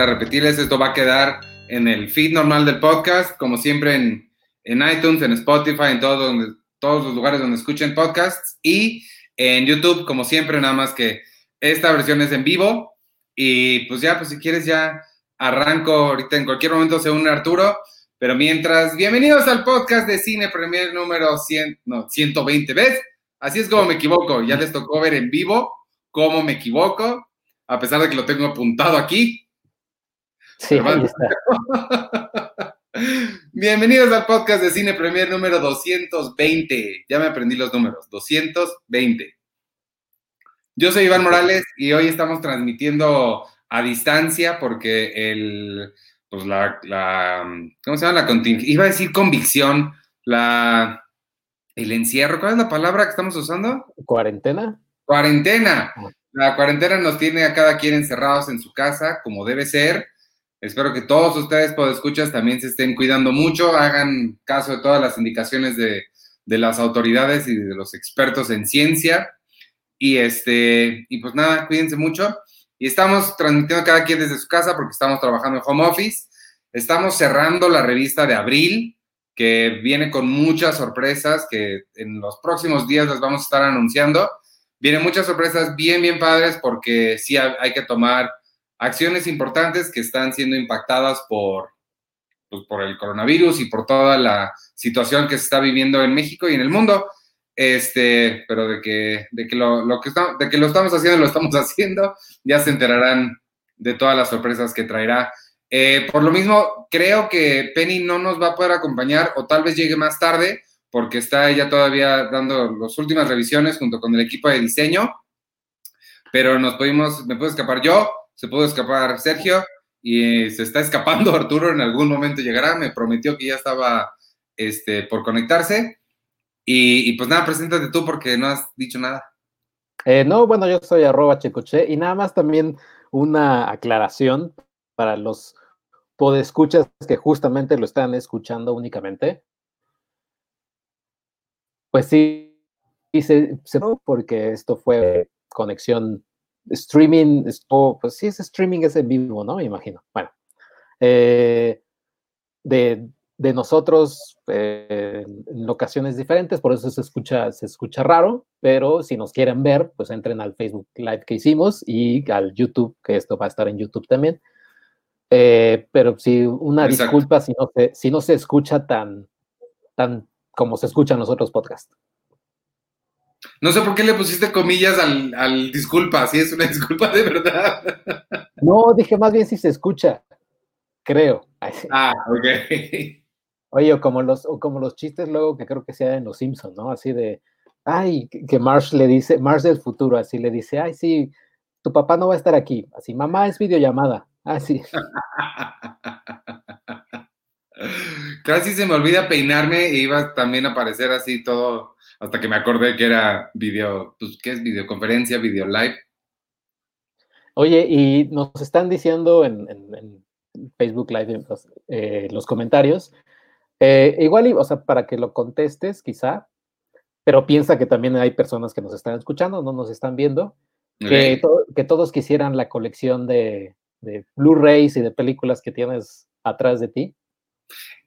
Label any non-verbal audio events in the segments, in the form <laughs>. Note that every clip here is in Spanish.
a repetirles, esto va a quedar en el feed normal del podcast, como siempre en, en iTunes, en Spotify, en todo donde, todos los lugares donde escuchen podcasts y en YouTube, como siempre, nada más que esta versión es en vivo. Y pues ya, pues si quieres ya arranco ahorita en cualquier momento se une Arturo. Pero mientras, bienvenidos al podcast de Cine Premier número 100, no, 120, ¿ves? Así es como me equivoco. Ya les tocó ver en vivo cómo me equivoco, a pesar de que lo tengo apuntado aquí. Sí, ahí está. <laughs> Bienvenidos al podcast de Cine Premier número 220. Ya me aprendí los números, 220. Yo soy Iván Morales y hoy estamos transmitiendo a distancia porque el, pues la, la ¿cómo se llama? La contingencia, iba a decir convicción, la, el encierro, ¿cuál es la palabra que estamos usando? ¿Cuarentena? Cuarentena. La cuarentena nos tiene a cada quien encerrados en su casa, como debe ser. Espero que todos ustedes, por escuchas, también se estén cuidando mucho, hagan caso de todas las indicaciones de, de las autoridades y de los expertos en ciencia. Y este, y pues nada, cuídense mucho. Y estamos transmitiendo cada quien desde su casa porque estamos trabajando en home office. Estamos cerrando la revista de abril, que viene con muchas sorpresas que en los próximos días las vamos a estar anunciando. Vienen muchas sorpresas bien, bien padres porque sí hay que tomar acciones importantes que están siendo impactadas por, pues, por el coronavirus y por toda la situación que se está viviendo en México y en el mundo. Este, pero de que, de que, lo, lo que está, de que lo estamos haciendo, lo estamos <laughs> haciendo, ya se enterarán de todas las sorpresas que traerá. Eh, por lo mismo, creo que Penny no nos va a poder acompañar o tal vez llegue más tarde porque está ella todavía dando las últimas revisiones junto con el equipo de diseño, pero nos pudimos, me puedo escapar yo, se pudo escapar Sergio y se está escapando <laughs> Arturo, en algún momento llegará, me prometió que ya estaba este, por conectarse. Y, pues nada, preséntate tú porque no has dicho nada. Eh, no, bueno, yo soy arroba checoche y nada más también una aclaración para los podescuchas que justamente lo están escuchando únicamente. Pues sí, y se, porque esto fue conexión streaming, pues sí, es streaming, es en vivo, ¿no? Me imagino. Bueno, eh, de, de, nosotros eh, en ocasiones diferentes, por eso se escucha, se escucha raro, pero si nos quieren ver, pues entren al Facebook Live que hicimos y al YouTube, que esto va a estar en YouTube también. Eh, pero sí, una disculpa si no, se, si no se escucha tan, tan como se escuchan los otros podcasts. No sé por qué le pusiste comillas al, al disculpa, si es una <laughs> disculpa de verdad. No, dije más bien si se escucha, creo. <laughs> Ah, ok. <laughs> Oye, o como los, o como los chistes luego que creo que sea en Los Simpsons, ¿no? Así de, ay, que Marsh le dice, Marsh del futuro, así le dice, ay, sí, tu papá no va a estar aquí. Así, mamá es videollamada. Así. Casi se me olvida peinarme e iba también a aparecer así todo hasta que me acordé que era video, pues, ¿qué es videoconferencia, video live? Oye, y nos están diciendo en, Facebook Live, en eh, los, comentarios, eh, igual, o sea, para que lo contestes, quizá, pero piensa que también hay personas que nos están escuchando, no nos están viendo, que, que, todos quisieran la colección de, de Blu-rays y de películas que tienes atrás de ti.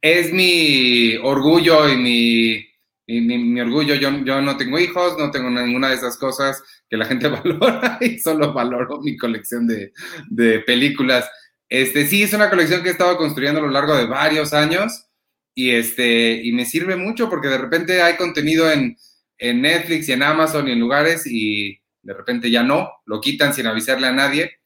Es mi orgullo y mi y mi, orgullo, yo, yo no tengo hijos, no tengo ninguna de esas cosas que la gente <laughs> valora y solo valoro mi colección de, de, películas. Este, sí, es una colección que he estado construyendo a lo largo de varios años y, este, y me sirve mucho porque de repente hay contenido en, en Netflix y en Amazon y en lugares y de repente ya no, lo quitan sin avisarle a nadie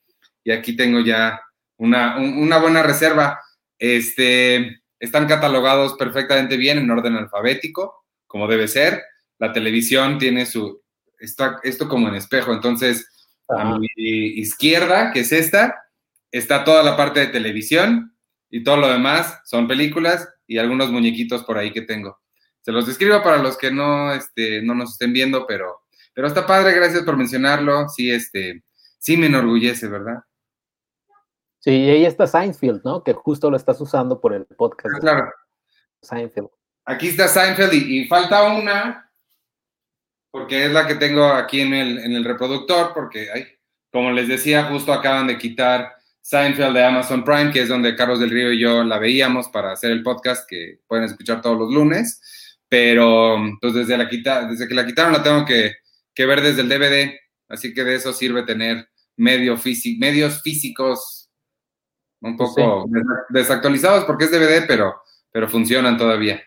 y aquí tengo ya una, una buena reserva. Este, están catalogados perfectamente bien en orden alfabético como debe ser. La televisión tiene su, esto, esto como en espejo, entonces a mi izquierda, que es esta, está toda la parte de televisión y todo lo demás son películas y algunos muñequitos por ahí que tengo. Se los describo para los que no, este, no nos estén viendo, pero, pero está padre, gracias por mencionarlo. Sí, este, sí me enorgullece, ¿verdad? Sí, y ahí está Seinfeld, ¿no? Que justo lo estás usando por el podcast. Ah, claro. Seinfeld. Aquí está Seinfeld y, falta una, porque es la que tengo aquí en el, en el reproductor, porque, como les decía, justo acaban de quitar Seinfeld de Amazon Prime, que es donde Carlos del Río y yo la veíamos para hacer el podcast que pueden escuchar todos los lunes. Pero pues desde, la quita, desde que la quitaron la tengo que, que ver desde el DVD. Así que de eso sirve tener medio medios físicos un pues poco desactualizados porque es DVD, pero, pero funcionan todavía.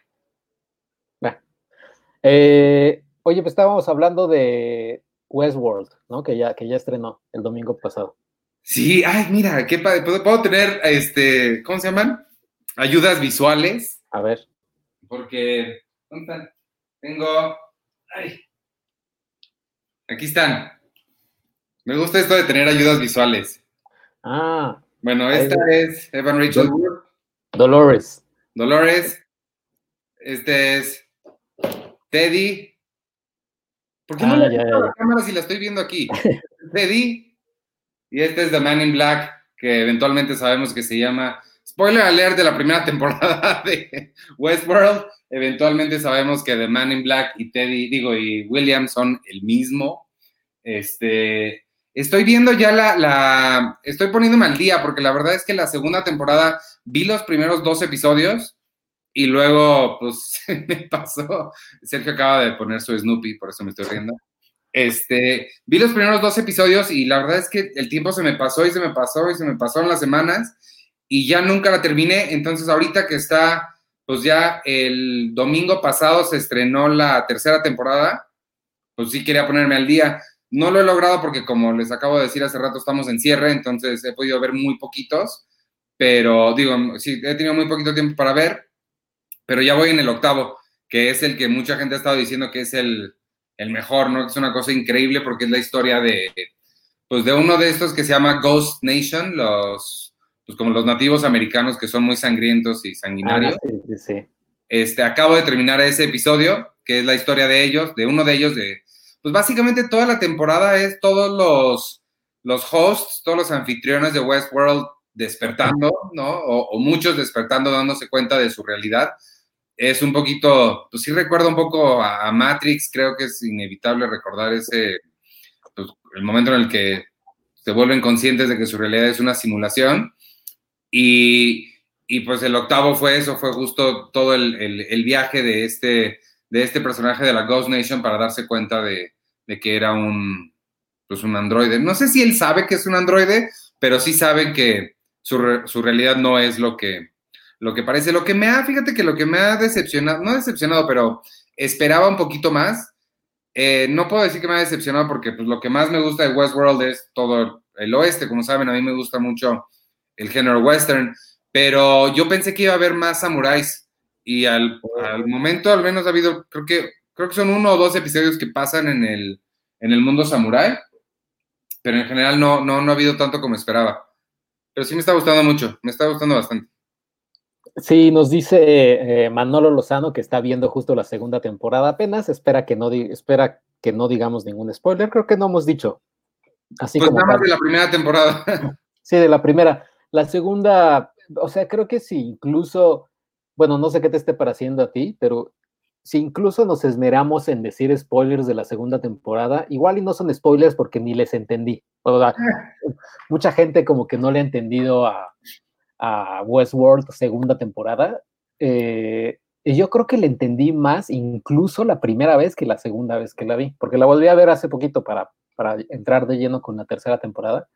Eh, oye, pues estábamos hablando de Westworld, ¿no? Que ya, que ya estrenó el domingo pasado. Sí, ay, mira, qué padre. ¿Puedo, tener, este, ¿cómo se llaman? Ayudas visuales. A ver. Porque, ¿dónde están? Tengo, ay, aquí están. Me gusta esto de tener ayudas visuales. Ah. Bueno, esta es Evan Rachel Wood. Dolores. Dolores. Este es Teddy. ¿Por qué no ah, le la cámara si la estoy viendo aquí? <laughs> Teddy. Y este es The Man in Black, que eventualmente sabemos que se llama. Spoiler alert de la primera <laughs> temporada de Westworld. Eventualmente sabemos que The Man in Black y Teddy, digo, y William son el mismo. Este. Estoy viendo ya la, la, Estoy poniéndome al día porque la verdad es que la segunda temporada vi los primeros dos episodios y luego, pues, <laughs> me pasó. Sergio acaba de poner su Snoopy, por eso me estoy riendo. Este, vi los primeros dos episodios y la verdad es que el tiempo se me pasó y se me pasó y se me pasaron las semanas y ya nunca la terminé. Entonces, ahorita que está, pues ya el domingo pasado se estrenó la tercera temporada, pues sí quería ponerme al día. No lo he logrado porque, como les acabo de decir hace rato, estamos en cierre, entonces he podido ver muy poquitos, pero digo, sí, he tenido muy poquito tiempo para ver, pero ya voy en el octavo, que es el que mucha gente ha estado diciendo que es el, el mejor, ¿no? Es una cosa increíble porque es la historia de, pues, de uno de estos que se llama Ghost Nation, los, pues, como los nativos americanos que son muy sangrientos y sanguinarios. Ah, sí, sí. Este, acabo de terminar ese episodio, que es la historia de ellos, de uno de ellos, de pues básicamente toda la temporada es todos los, los hosts, todos los anfitriones de Westworld despertando, ¿no? O, muchos despertando, dándose cuenta de su realidad. Es un poquito, pues sí recuerda un poco a, Matrix, creo que es inevitable recordar ese, pues, el momento en el que se vuelven conscientes de que su realidad es una simulación. Y, y pues el octavo fue eso, fue justo todo el, el, el viaje de este de este personaje de la Ghost Nation para darse cuenta de, que era un, pues un androide. No sé si él sabe que es un androide, pero sí sabe que su, realidad no es lo que, lo que parece. Lo que me ha, fíjate que lo que me ha decepcionado, no decepcionado, pero esperaba un poquito más. Eh, no puedo decir que me ha decepcionado porque pues, lo que más me gusta de Westworld es todo el oeste. Como saben, a mí me gusta mucho el género western, pero yo pensé que iba a haber más samuráis. Y al, momento, al menos ha habido, creo que, creo que son uno o dos episodios que pasan en el, en el mundo samurai, pero en general no, no, no ha habido tanto como esperaba. Pero sí me está gustando mucho, me está gustando bastante. Sí, nos dice eh, Manolo Lozano que está viendo justo la segunda temporada apenas, espera que no, espera que no digamos ningún spoiler, creo que no hemos dicho. Así pues nada más de la primera temporada. <laughs> Sí, de la primera. La segunda, o sea, creo que sí, incluso bueno, no sé qué te esté pareciendo a ti, pero si incluso nos esmeramos en decir spoilers de la segunda temporada, igual y no son spoilers porque ni les entendí. mucha gente como que no le ha entendido a, Westworld segunda temporada. Eh, yo creo que le entendí más incluso la primera vez que la segunda vez que la vi, porque la volví a ver hace poquito para, para entrar de lleno con la tercera temporada.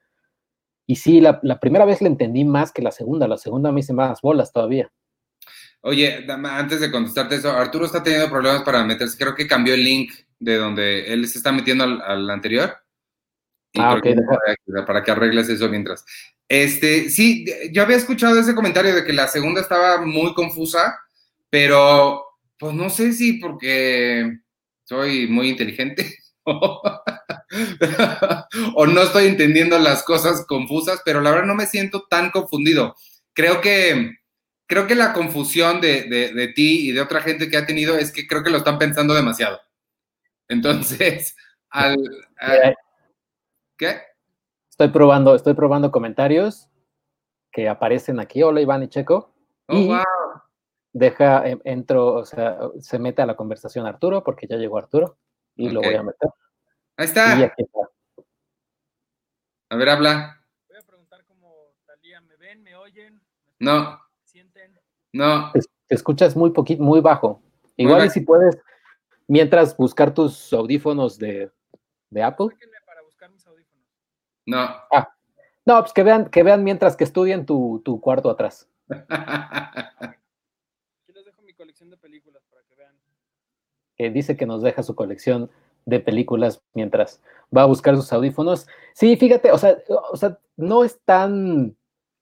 Y sí, la, la primera vez le entendí más que la segunda. La segunda me hice más bolas todavía. Oye, antes de contestarte eso, Arturo está teniendo problemas para meterse. Creo que cambió el link de donde él se está metiendo al, anterior. ah, ok. Para, que arregles eso mientras. Este, sí, yo había escuchado ese comentario de que la segunda estaba muy confusa, pero pues no sé si porque soy muy inteligente <laughs> o no estoy entendiendo las cosas confusas, pero la verdad no me siento tan confundido. Creo que creo que la confusión de, ti y de otra gente que ha tenido es que creo que lo están pensando demasiado. Entonces, al, ¿qué? Estoy probando, estoy probando comentarios que aparecen aquí. Hola Iván y Checo. Oh, y wow. Deja, em, entro, o sea, se mete a la conversación Arturo, porque ya llegó Arturo, y lo voy a meter. Ahí está. A ver, habla. ven? ¿Me oyen? No. ¿Sienten? No. Te, te escuchas muy poquito, muy bajo. Igual y si puedes, mientras buscar tus audífonos de, de Apple. Sáquenme para buscar mis audífonos. No. No, pues que vean, que vean mientras que estudien tu, tu cuarto atrás. Aquí les dejo mi colección de películas para que vean. dice que nos deja su colección de películas mientras va a buscar sus audífonos. Sí, fíjate, o sea, o sea no es tan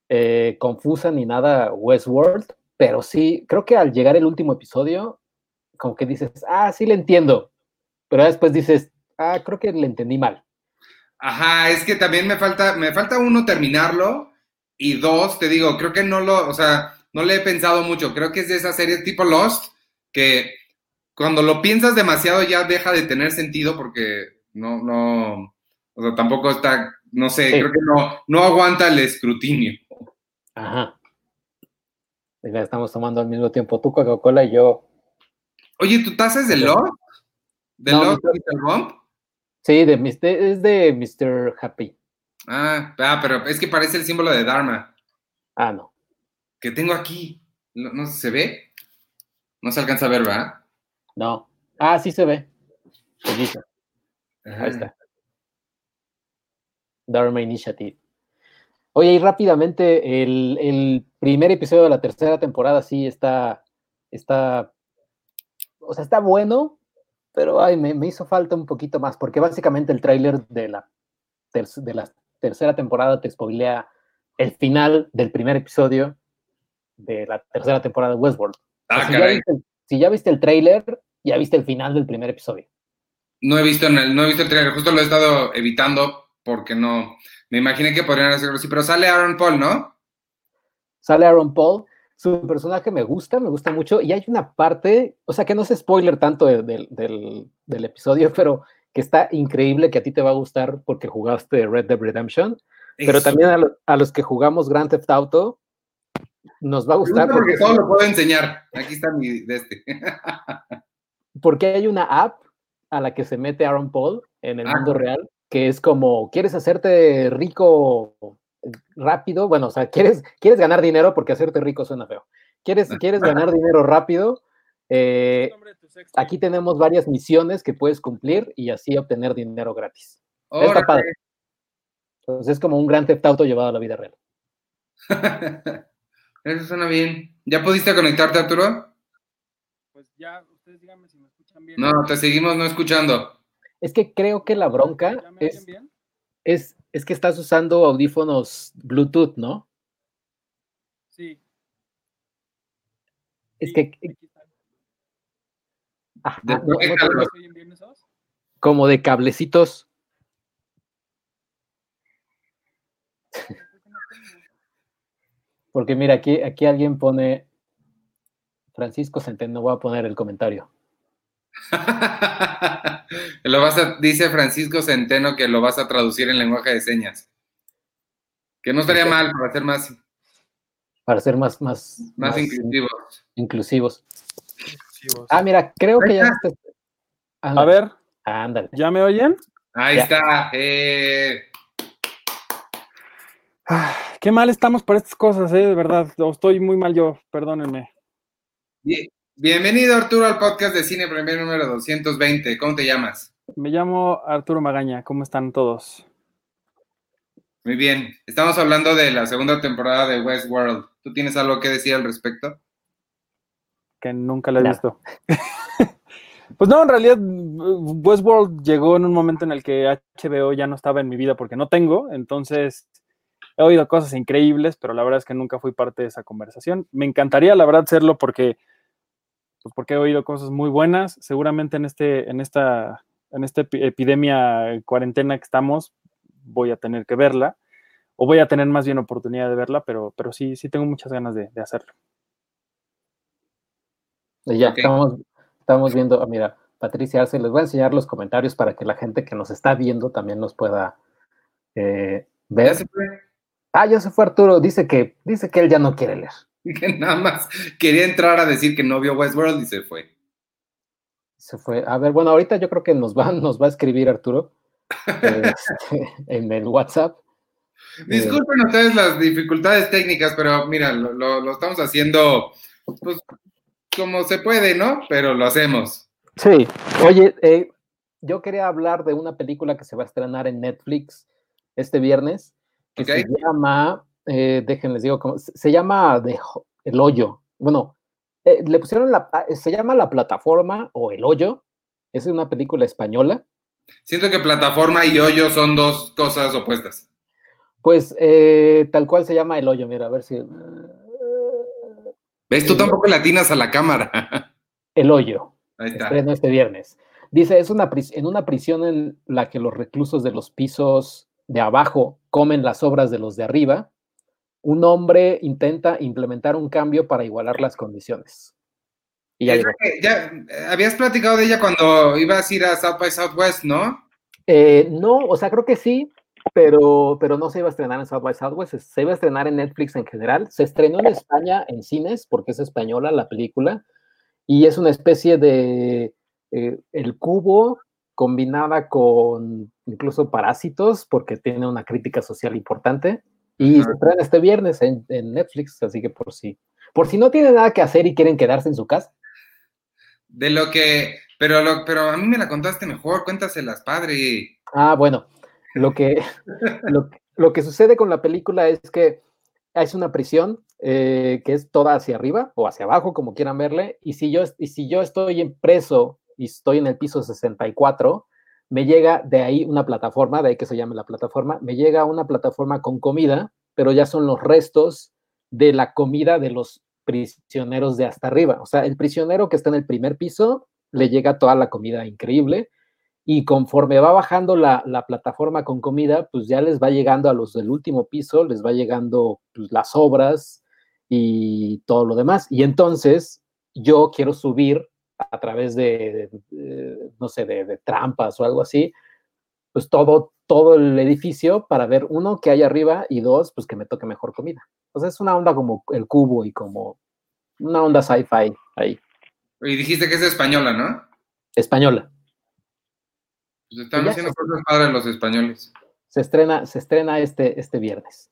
eh, confusa ni nada Westworld, pero sí, creo que al llegar el último episodio, como que dices, ah, sí le entiendo, pero después dices, ah, creo que le entendí mal. Ajá, es que también me falta, me falta uno terminarlo y dos, te digo, creo que no lo, o sea, no le he pensado mucho. Creo que es de esa serie tipo Lost que cuando lo piensas demasiado ya deja de tener sentido porque no, no, o sea, tampoco está, no sé, Sí. creo que no, no aguanta el escrutinio. Ajá. Mira, estamos tomando al mismo tiempo tú Coca-Cola y yo. Oye, ¿tu taza es de Lost? ¿De No, Lost. Bump? Sí, de, Mr. es de Mr. Happy. Ah, ah, pero es que parece el símbolo de Dharma Ah, no. que tengo aquí. No, no se ve. No se alcanza a ver, ¿verdad? No. Ah, sí se ve. Ahí está. Dharma Initiative. Oye, y rápidamente, el, el primer episodio de la tercera temporada sí está, está, o sea, está bueno, pero ay, me, me hizo falta un poquito más, porque básicamente el tráiler de la, de la tercera temporada te spoilea el final del primer episodio de la tercera temporada de Westworld. Ah, si, ya viste, el- si ya viste el tráiler, ya viste el final del primer episodio. No he visto en el, no he visto el trailer, justo lo he estado evitando porque no. Me imaginé que podrían hacerlo así, pero sale Aaron Paul, ¿no? sale Aaron Paul. Su personaje me gusta, me gusta mucho. Y hay una parte, o sea, que no es spoiler tanto de- del, del- del episodio, <laughs> pero que está increíble, que a ti te va a gustar porque jugaste Red Dead Redemption. Pero también a, lo- a los que jugamos Grand Theft Auto, nos va a gustar gusta porque porque, todo lo puedo enseñar. Aquí está mi de este. <laughs> porque hay una app a la que se mete Aaron Paul en el Ah. mundo real, que es como, ¿quieres hacerte rico rápido? Bueno, o sea, ¿quieres, quieres ganar dinero porque hacerte rico suena feo. ¿Quieres, <laughs> ¿quieres ganar dinero rápido? Eh, aquí tenemos varias misiones que puedes cumplir y así obtener dinero gratis. Está padre. Entonces es como un gran Theft Auto llevado a la vida real. <laughs> Eso suena bien. ¿Ya pudiste conectarte, Arturo? Pues ya, ustedes díganme si me escuchan bien. No, te seguimos no escuchando. Es que creo que la bronca ¿Ya me es, bien? es, es que estás usando audífonos Bluetooth, ¿no? Sí. Es sí, que ajá, De- como de cablecitos. Porque mira, aquí, aquí alguien pone Francisco Centeno, voy a poner el comentario. <laughs> lo vas a, dice Francisco Centeno que lo vas a traducir en lenguaje de señas. Que no estaría mal para ser más, Para ser más, más, más más inclusivos. inclusivos. Ah, mira, creo que ya está. A ver, ándale. ¿ya me oyen? Ahí Ya. está. eh, Ah, Qué mal estamos para estas cosas, eh, de verdad. Estoy muy mal yo, perdónenme. bien- bienvenido, Arturo, al podcast de Cine Premier número 220. ¿Cómo te llamas? Me llamo Arturo Magaña, ¿cómo están todos? Muy bien. Estamos hablando de la segunda temporada de Westworld. ¿Tú tienes algo que decir al respecto? Que nunca la he No. visto. <laughs> pues no, en realidad Westworld llegó en un momento en el que HBO ya no estaba en mi vida porque no tengo, entonces he oído cosas increíbles, pero la verdad es que nunca fui parte de esa conversación. Me encantaría, la verdad, serlo porque, pues porque he oído cosas muy buenas. Seguramente en este, en esta, en esta epi- epidemia cuarentena que estamos, voy a tener que verla, o voy a tener más bien oportunidad de verla, pero, pero sí, sí tengo muchas ganas de, de hacerlo. Y ya estamos, estamos viendo, ah, mira, Patricia Arce, les voy a enseñar los comentarios para que la gente que nos está viendo también los pueda eh, Ya ver. se fue. Ah, ya se fue Arturo, dice que, dice que él ya no quiere leer. <laughs> Que nada más quería entrar a decir que no vio Westworld y se fue. Se fue. A ver, bueno, ahorita yo creo que nos va, <laughs> nos va a escribir Arturo este, <laughs> en el WhatsApp Disculpen ustedes las dificultades técnicas, pero mira, lo, lo- lo estamos haciendo pues, como se puede, ¿no? Pero lo hacemos. Sí, oye, eh, yo quería hablar de una película que se va a estrenar en Netflix este viernes, que se llama, eh, déjenles digo, cómo- se llama El Hoyo. Bueno, eh, le pusieron la, ah, se llama La Plataforma o El Hoyo, es una película española. Siento que plataforma y hoyo son dos cosas opuestas. Pues eh, tal cual se llama El Hoyo, mira, a ver si... ¿Ves? Tú tampoco latinas a la cámara. <laughs> El Hoyo. Ahí está. Estreno este viernes. Dice, es una en una prisión en la que los reclusos de los pisos de abajo comen las obras de los de arriba, un hombre intenta implementar un cambio para igualar las condiciones. Y ya ya, eh, habías platicado de ella cuando ibas a ir a South by Southwest, ¿no? Eh, no, o sea, creo que sí, pero, pero no se iba a estrenar en South by Southwest, se iba a estrenar en Netflix en general. Se estrenó en España en cines, porque es española la película, y es una especie de eh, el cubo combinada con incluso parásitos, porque tiene una crítica social importante. Y se estrena este viernes en, en Netflix, así que por si, por si no tienen nada que hacer y quieren quedarse en su casa. De lo que. Pero, lo, pero a mí me la contaste mejor, cuéntaselas, padre. Ah, bueno, lo que, <laughs> lo, lo que sucede con la película es que es una prisión eh, que es toda hacia arriba o hacia abajo, como quieran verle, y si yo, y si yo estoy en preso y estoy en el piso 64, me llega de ahí una plataforma, de ahí que se llame la plataforma, me llega una plataforma con comida, pero ya son los restos de la comida de los prisioneros de hasta arriba. O sea, el prisionero que está en el primer piso le llega toda la comida increíble y conforme va bajando la, la, plataforma con comida, pues ya les va llegando a los del último piso, les va llegando pues, las obras y todo lo demás. Y entonces yo quiero subir a través de, no sé, de, de, trampas o algo así, pues todo, todo el edificio para ver, uno, que hay arriba y dos, pues que me toque mejor comida. Entonces es una onda como el cubo y como una onda sci-fi ahí. Y dijiste que es española, ¿no? Española. Pues están haciendo cosas padres los españoles. Se estrena, se estrena este, este viernes.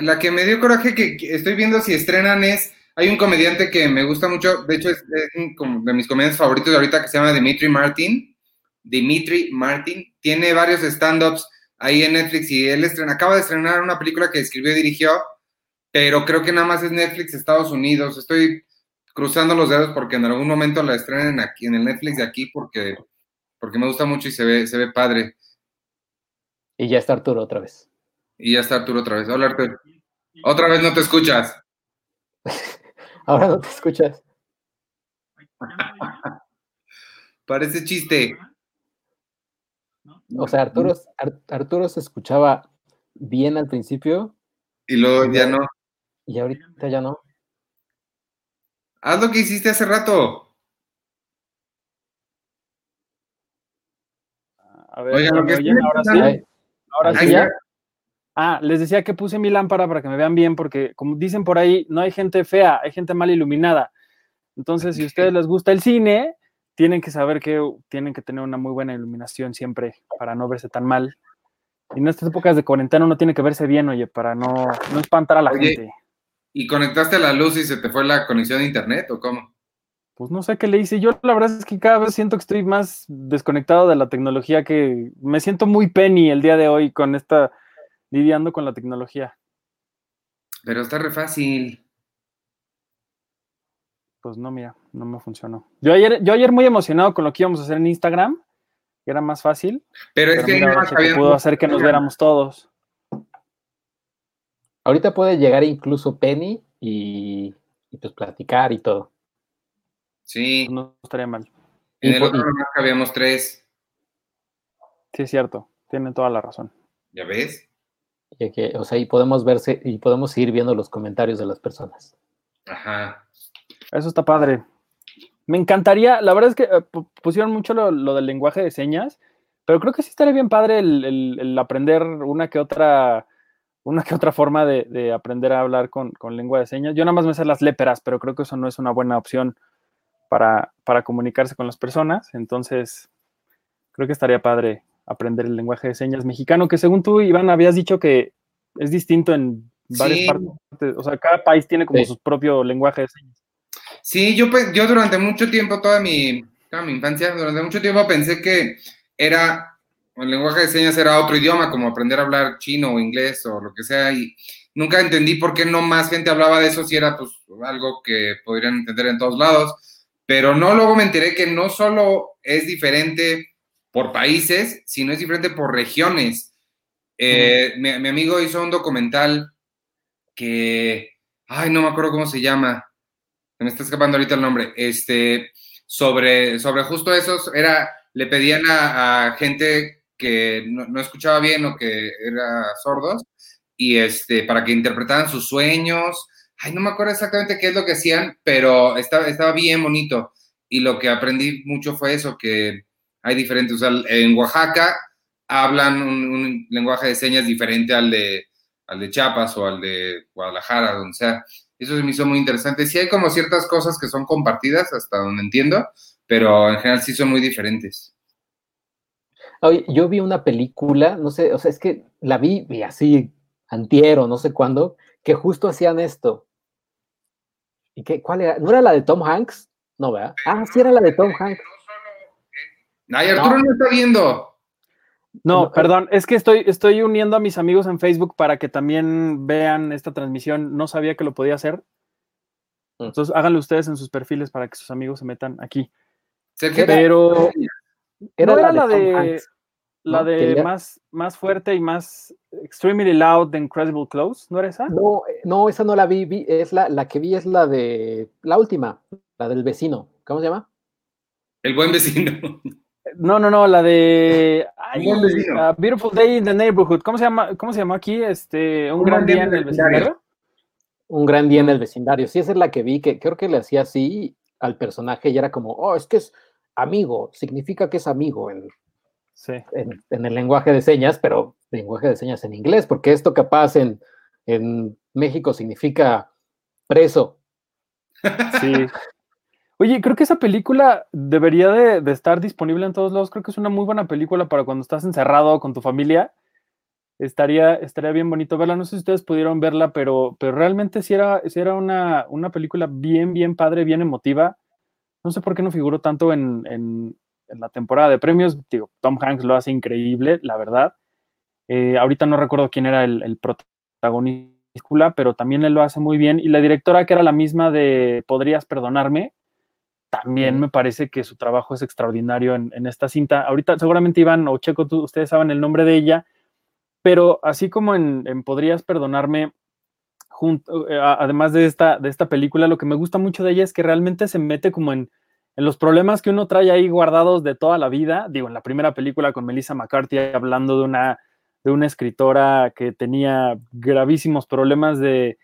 La que me dio coraje que estoy viendo si estrenan es. Hay un comediante que me gusta mucho, de hecho es, es un de mis comediantes favoritos de ahorita que se llama Dimitri Martin. Dimitri Martin. Tiene varios stand-ups ahí en Netflix y él estrena, acaba de estrenar una película que escribió y dirigió, pero creo que nada más es Netflix Estados Unidos. Estoy cruzando los dedos porque en algún momento la estrenen aquí, en el Netflix de aquí, porque, porque me gusta mucho y se ve, se ve padre. Y ya está Arturo otra vez. Y ya está Arturo otra vez. Hola Arturo. Otra vez no te escuchas. <laughs> Ahora no te escuchas. <laughs> Parece chiste. O sea, Arturo, Arturo se escuchaba bien al principio. Y luego ya no. Y ahorita ya no. Haz lo que hiciste hace rato. A ver, Oigan, ¿me oyen? Ahora sí. Ahora sí ya. Ah, les decía que puse mi lámpara para que me vean bien, porque como dicen por ahí, no hay gente fea, hay gente mal iluminada. Entonces, si a ustedes les gusta el cine, tienen que saber que tienen que tener una muy buena iluminación siempre para no verse tan mal. Y en estas épocas de cuarentena uno tiene que verse bien, oye, para no, no espantar a la oye, gente. ¿Y conectaste la luz y se te fue la conexión de internet o cómo? Pues no sé qué le hice. Yo la verdad es que cada vez siento que estoy más desconectado de la tecnología, que me siento muy penny el día de hoy con esta lidiando con la tecnología. Pero está re fácil. Pues no, mira, no me funcionó. Yo ayer, yo ayer muy emocionado con lo que íbamos a hacer en Instagram, que era más fácil. Pero es que mira, no que pudo hacer que nos viéramos todos. Ahorita puede llegar incluso Penny y, y pues platicar y todo. Sí. Pues no estaría mal. En el otro nomás habíamos tres. Sí, es cierto. Tienen toda la razón. ¿Ya ves? Y que, o sea, y podemos verse y podemos seguir viendo los comentarios de las personas. Ajá. Eso está padre. Me encantaría, la verdad es que eh, pusieron mucho lo, lo, del lenguaje de señas, pero creo que sí estaría bien padre el, el, el aprender una que otra, una que otra forma de, de aprender a hablar con, con, lengua de señas. Yo nada más me sé las léperas, pero creo que eso no es una buena opción para, para comunicarse con las personas. Entonces, creo que estaría padre aprender el lenguaje de señas mexicano, que según tú, Iván, habías dicho que es distinto en varias Sí. partes. O sea, cada país tiene como Sí. su propio lenguaje de señas. Sí, yo, yo durante mucho tiempo, toda mi, toda mi infancia, durante mucho tiempo pensé que era, el lenguaje de señas era otro idioma, como aprender a hablar chino o inglés o lo que sea, y nunca entendí por qué no más gente hablaba de eso si era pues algo que podrían entender en todos lados, pero no, luego me enteré que no solo es diferente por países, sino es diferente por regiones. Eh, mi, mi amigo hizo un documental que, ay, no me acuerdo cómo se llama, me está escapando ahorita el nombre, este, sobre, sobre justo eso, era, le pedían a, a gente que no, no escuchaba bien o que era sordos, y este, para que interpretaran sus sueños, ay, no me acuerdo exactamente qué es lo que hacían, pero estaba, estaba bien bonito, y lo que aprendí mucho fue eso, que hay diferentes, o sea, en Oaxaca hablan un, lenguaje de señas diferente al de, al de Chiapas o al de Guadalajara, donde sea. Eso se me hizo muy interesante. Sí hay como ciertas cosas que son compartidas, hasta donde entiendo, pero en general sí son muy diferentes. Yo vi una película, no sé, o sea, es que la vi y así, antiero, no sé cuándo, que justo hacían esto. ¿Y qué, cuál era? ¿No era la de Tom Hanks? No, ¿verdad? Ah, sí era la de Tom Hanks. Ay, Arturo no, No. está viendo. No, perdón, es que estoy, estoy uniendo a mis amigos en Facebook para que también vean esta transmisión. No sabía que lo podía hacer. Mm. Entonces háganlo ustedes en sus perfiles para que sus amigos se metan aquí. Sergio, Pero Era, ¿No la, era la de Tom de- Hanks. la de más, más fuerte y más extremely loud de Incredible Close, ¿no era esa? No, no, esa no la vi, vi- es la, la que vi es la de la última, la del vecino. ¿Cómo se llama? el buen vecino. No, no, no, la de ay. A Beautiful Day in the Neighborhood. ¿Cómo se llama? ¿Cómo se llamó aquí? Este, un, Un gran día día en el vecindario. vecindario. Un gran día en el vecindario. Sí, esa es la que vi, que creo que le hacía así al personaje y era como, oh, es que es amigo, significa que es amigo en, Sí. en, en el lenguaje de señas, pero lenguaje de señas en inglés, porque esto capaz en, en México significa preso. Sí. <laughs> Oye, creo que esa película debería de, estar disponible en todos lados. Creo que es una muy buena película para cuando estás encerrado con tu familia. Estaría, estaría bien bonito verla. No sé si ustedes pudieron verla, pero, pero realmente sí era, sí era una, una película bien, bien padre, bien emotiva. No sé por qué no figuró tanto en, en- en la temporada de premios. Digo, Tom Hanks lo hace increíble, la verdad. Eh, ahorita no recuerdo quién era el, el protagonista, pero también él lo hace muy bien. Y la directora, que era la misma de Podrías Perdonarme, también me parece que su trabajo es extraordinario en, en esta cinta. Ahorita seguramente Iván o Checo, tú- ustedes saben el nombre de ella, pero así como en, en Podrías Perdonarme, junto, eh, además de esta, de esta película, lo que me gusta mucho de ella es que realmente se mete como en, en los problemas que uno trae ahí guardados de toda la vida. Digo, en la primera película con Melissa McCarthy hablando de una, de una escritora que tenía gravísimos problemas de,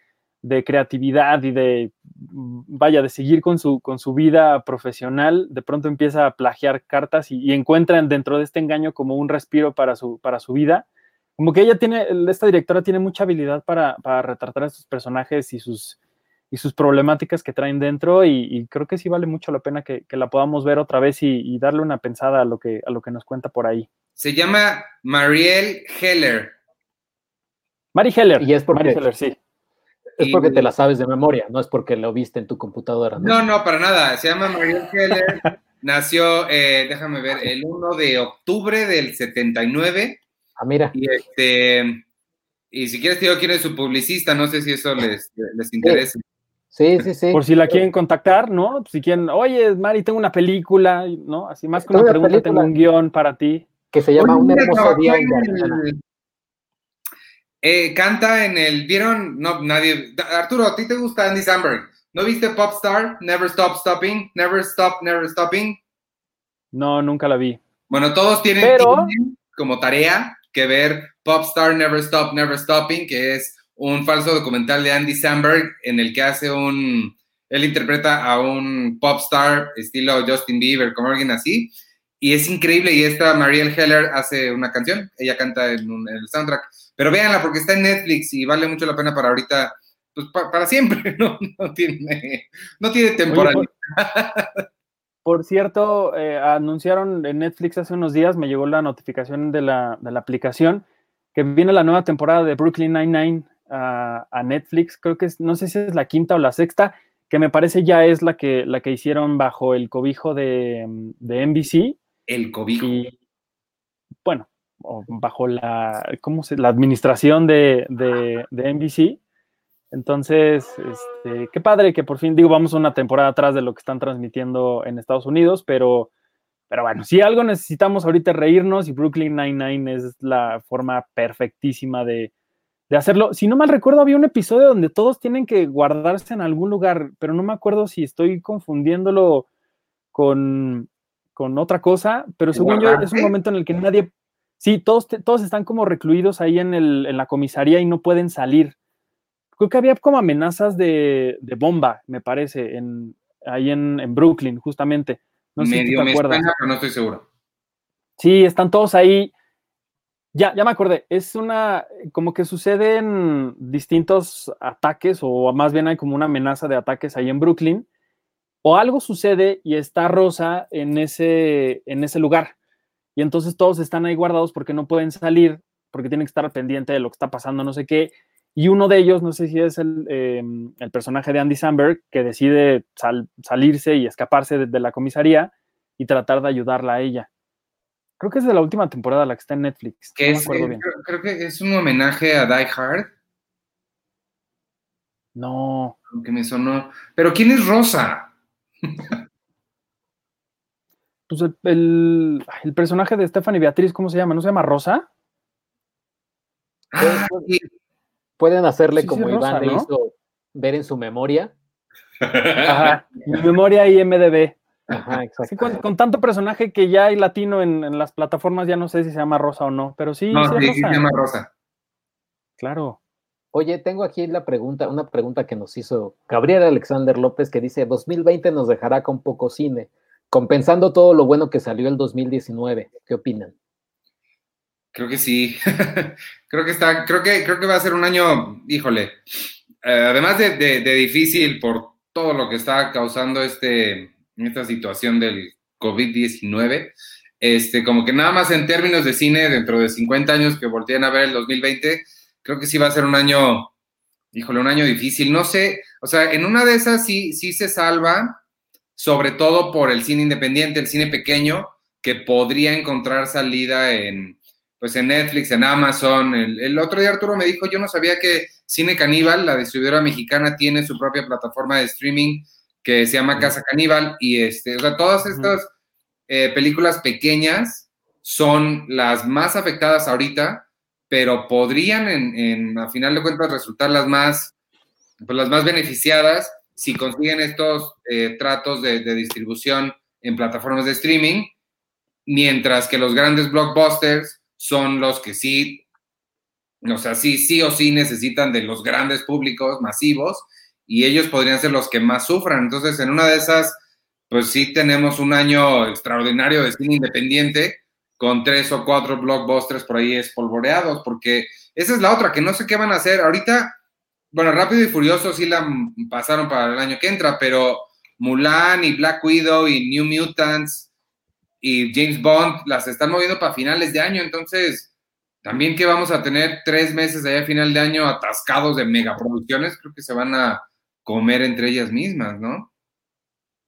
de creatividad y de, vaya, de seguir con su, con su vida profesional, de pronto empieza a plagiar cartas y, y encuentran dentro de este engaño como un respiro para su, para su vida. Como que ella tiene, esta directora tiene mucha habilidad para, para retratar a sus personajes y sus, y sus problemáticas que traen dentro y, y creo que sí vale mucho la pena que, que la podamos ver otra vez y, y darle una pensada a lo, que, a lo que nos cuenta por ahí. Se llama Marielle Heller. Mary Heller. Y es porque- Mary Heller, sí. Es porque te la sabes de memoria, no es porque lo viste en tu computadora. ¿no? No, no, para nada. Se llama Marielle <laughs> Heller. Nació, eh, déjame ver, el 1 de octubre del 79. Ah, mira. Y este, y si quieres te digo quién es su publicista, no sé si eso les, les interesa. Sí, sí, sí. Por si la quieren contactar, ¿no? Si quieren, oye, Mari, tengo una película, ¿no? Así más que una pregunta, tengo un guion para ti. Que se llama Oye, Un hermoso día en Eh, canta en el, ¿vieron? No, nadie. Arturo, ¿a ti te gusta Andy Samberg? ¿No viste Popstar? Never Stop Stopping, Never Stop, Never Stopping. No, nunca la vi. Bueno, todos tienen, Pero- tienen como tarea que ver Popstar Never Stop, Never Stopping, que es un falso documental de Andy Samberg en el que hace un, él interpreta a un popstar estilo Justin Bieber, como alguien así, y es increíble, y esta Marielle Heller hace una canción, ella canta en, un- en el soundtrack, pero véanla porque está en Netflix y vale mucho la pena para ahorita, pues pa- para siempre, <laughs> no, no tiene, no tiene temporalidad. por, por cierto, eh, anunciaron en Netflix hace unos días, me llegó la notificación de la, de la aplicación, que viene la nueva temporada de Brooklyn Nine-Nine a, a Netflix. Creo que es, no sé si es la quinta o la sexta, que me parece ya es la que, la que hicieron bajo el cobijo de, de NBC. El cobijo. Y bueno, bajo la, ¿cómo se, la administración de, de, de NBC. Entonces, este, qué padre que por fin, digo, vamos una temporada atrás de lo que están transmitiendo en Estados Unidos, pero, pero bueno, si algo necesitamos ahorita reírnos y Brooklyn Nine-Nine es la forma perfectísima de, de hacerlo. Si no mal recuerdo, había un episodio donde todos tienen que guardarse en algún lugar, pero no me acuerdo si estoy confundiéndolo con, con otra cosa, pero según yo es un momento en el que nadie, sí, todos, todos están como recluidos ahí en, el, en la comisaría y no pueden salir. Creo que había como amenazas de, de bomba, me parece, en, ahí en, en Brooklyn, justamente. No sé Medio si te me acuerdas. suena, pero no estoy seguro. Sí, están todos ahí. Ya, ya me acordé. Es una, como que suceden distintos ataques, o más bien hay como una amenaza de ataques ahí en Brooklyn, o algo sucede y está Rosa en ese, en ese lugar. Y entonces todos están ahí guardados porque no pueden salir, porque tienen que estar pendiente de lo que está pasando, no sé qué. Y uno de ellos, no sé si es el, eh, el personaje de Andy Samberg, que decide sal- salirse y escaparse de, de la comisaría y tratar de ayudarla a ella. Creo que es de la última temporada, la que está en Netflix. Que no me es, acuerdo eh, bien. creo, creo que es un homenaje a Die Hard, No, aunque me sonó. Pero ¿quién es Rosa? Pues el, el- personaje de Stephanie Beatriz, ¿cómo se llama? ¿No se llama Rosa? Ah, sí. Pueden hacerle Sí, sí, como Rosa, Iván le ¿no? hizo ver en su memoria. <laughs> Ajá. Mi memoria IMDB. Ajá, Sí, exacto. con, con tanto personaje que ya hay latino en, en las plataformas, ya no sé si se llama Rosa o no, pero sí, No, sí es sí, sí Rosa. se llama Rosa. Claro. Oye, tengo aquí la pregunta, una pregunta que nos hizo Gabriel Alexander López que dice, 2020 nos dejará con poco cine, compensando todo lo bueno que salió el 2019. ¿Qué opinan? Creo que sí. <laughs> creo que está, creo que, creo que va a ser un año, híjole, eh, además de, de- de difícil por todo lo que está causando este, esta situación del COVID-19, este, como que nada más en términos de cine, dentro de 50 años que volteen a ver el 2020, creo que sí va a ser un año, híjole, un año difícil. No sé, o sea, en una de esas sí, sí se salva, sobre todo por el cine independiente, el cine pequeño, que podría encontrar salida en, pues en Netflix, en Amazon. El, el otro día Arturo me dijo, yo no sabía que Cine Caníbal, la distribuidora mexicana, tiene su propia plataforma de streaming que se llama Casa Caníbal y este, o sea, todas estas eh, películas pequeñas son las más afectadas ahorita, pero podrían en, en, a final de cuentas resultar las más, pues las más beneficiadas si consiguen estos eh, tratos de, de distribución en plataformas de streaming, mientras que los grandes blockbusters son los que sí, o sea, sí, sí o sí necesitan de los grandes públicos masivos y ellos podrían ser los que más sufran. Entonces, en una de esas, pues sí tenemos un año extraordinario de cine independiente con tres o cuatro blockbusters por ahí espolvoreados, porque esa es la otra, que no sé qué van a hacer. Ahorita, bueno, Rápido y Furioso sí la pasaron para el año que entra, pero Mulan y Black Widow y New Mutants y James Bond las están moviendo para finales de año, entonces también que vamos a tener tres meses allá a final de año atascados de megaproducciones, creo que se van a comer entre ellas mismas, ¿no?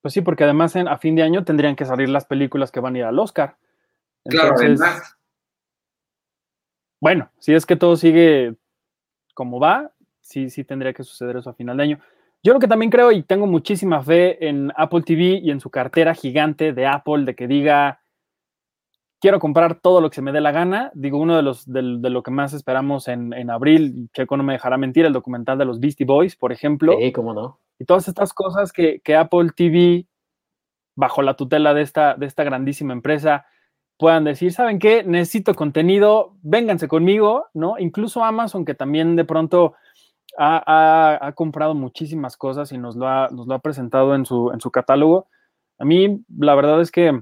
Pues sí, porque además en, a fin de año tendrían que salir las películas que van a ir al Oscar. Claro, Entonces, además. Bueno, si es que todo sigue como va, sí, sí tendría que suceder eso a final de año. Yo lo que también creo y tengo muchísima fe en Apple TV y en su cartera gigante de Apple, de que diga, quiero comprar todo lo que se me dé la gana. Digo, uno de los de, de lo que más esperamos en, en, abril, Checo no me dejará mentir, el documental de los Beastie Boys, por ejemplo. Sí, cómo no. Y todas estas cosas que, que Apple TV, bajo la tutela de esta, de esta grandísima empresa, puedan decir, ¿saben qué? Necesito contenido, vénganse conmigo, ¿no? Incluso Amazon, que también de pronto ha, ha, ha comprado muchísimas cosas y nos lo ha, nos lo ha presentado en su, en su, catálogo. A mí, la verdad es que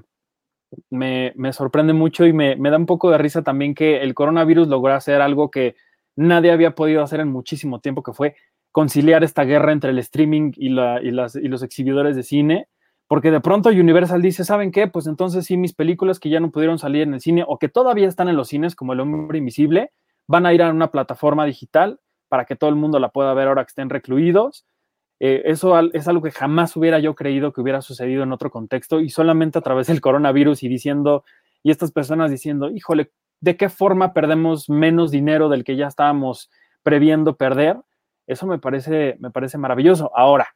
me, me sorprende mucho y me, me, da un poco de risa también que el coronavirus logró hacer algo que nadie había podido hacer en muchísimo tiempo, que fue conciliar esta guerra entre el streaming y, la, y, las, y los exhibidores de cine porque de pronto Universal dice, ¿saben qué? Pues entonces sí, mis películas que ya no pudieron salir en el cine o que todavía están en los cines, como El Hombre Invisible, van a ir a una plataforma digital para que todo el mundo la pueda ver ahora que estén recluidos. Eh, eso es algo que jamás hubiera yo creído que hubiera sucedido en otro contexto y solamente a través del coronavirus y diciendo, y estas personas diciendo, híjole, ¿de qué forma perdemos menos dinero del que ya estábamos previendo perder? Eso me parece, me parece maravilloso. Ahora,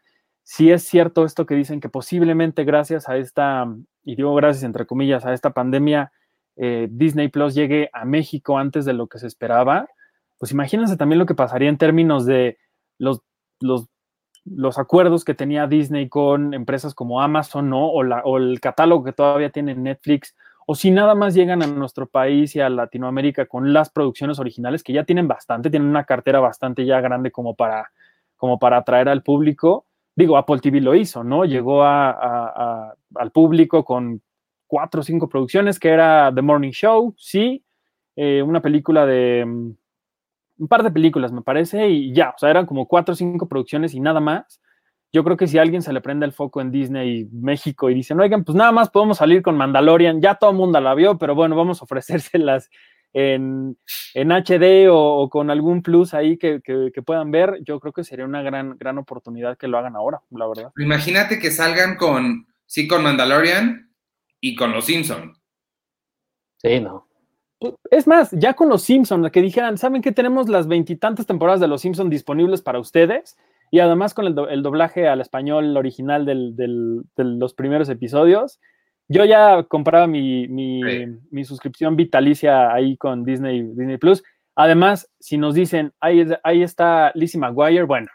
si es cierto esto que dicen que posiblemente gracias a esta, y digo gracias entre comillas, a esta pandemia, eh, Disney Plus llegue a México antes de lo que se esperaba, pues imagínense también lo que pasaría en términos de los, los, los acuerdos que tenía Disney con empresas como Amazon, ¿no? O, la, o el catálogo que todavía tiene Netflix, o si nada más llegan a nuestro país y a Latinoamérica con las producciones originales, que ya tienen bastante, tienen una cartera bastante ya grande como para, como para atraer al público. Digo, Apple TV lo hizo, ¿no? Llegó a, al público con cuatro o cinco producciones, que era The Morning Show, sí, eh, una película de mm, un par de películas, me parece, y ya, o sea, eran como cuatro o cinco producciones y nada más. Yo creo que si a alguien se le prende el foco en Disney México y dicen, oigan, pues nada más podemos salir con Mandalorian, ya todo el mundo la vio, pero bueno, vamos a ofrecérselas en, en HD o, o, con algún plus ahí que, que, que, puedan ver, yo creo que sería una gran, gran oportunidad que lo hagan ahora, la verdad. Imagínate que salgan con, sí, con Mandalorian y con los Simpson. Sí, no. Es más, ya con los Simpsons, que dijeran, ¿saben que tenemos las veintitantas temporadas de los Simpsons disponibles para ustedes? Y además con el, do el doblaje al español original del, del, de los primeros episodios, yo ya compraba mi, mi, sí. mi, suscripción vitalicia ahí con Disney, Disney Plus. Además, si nos dicen, ahí, ahí está Lizzie McGuire, bueno,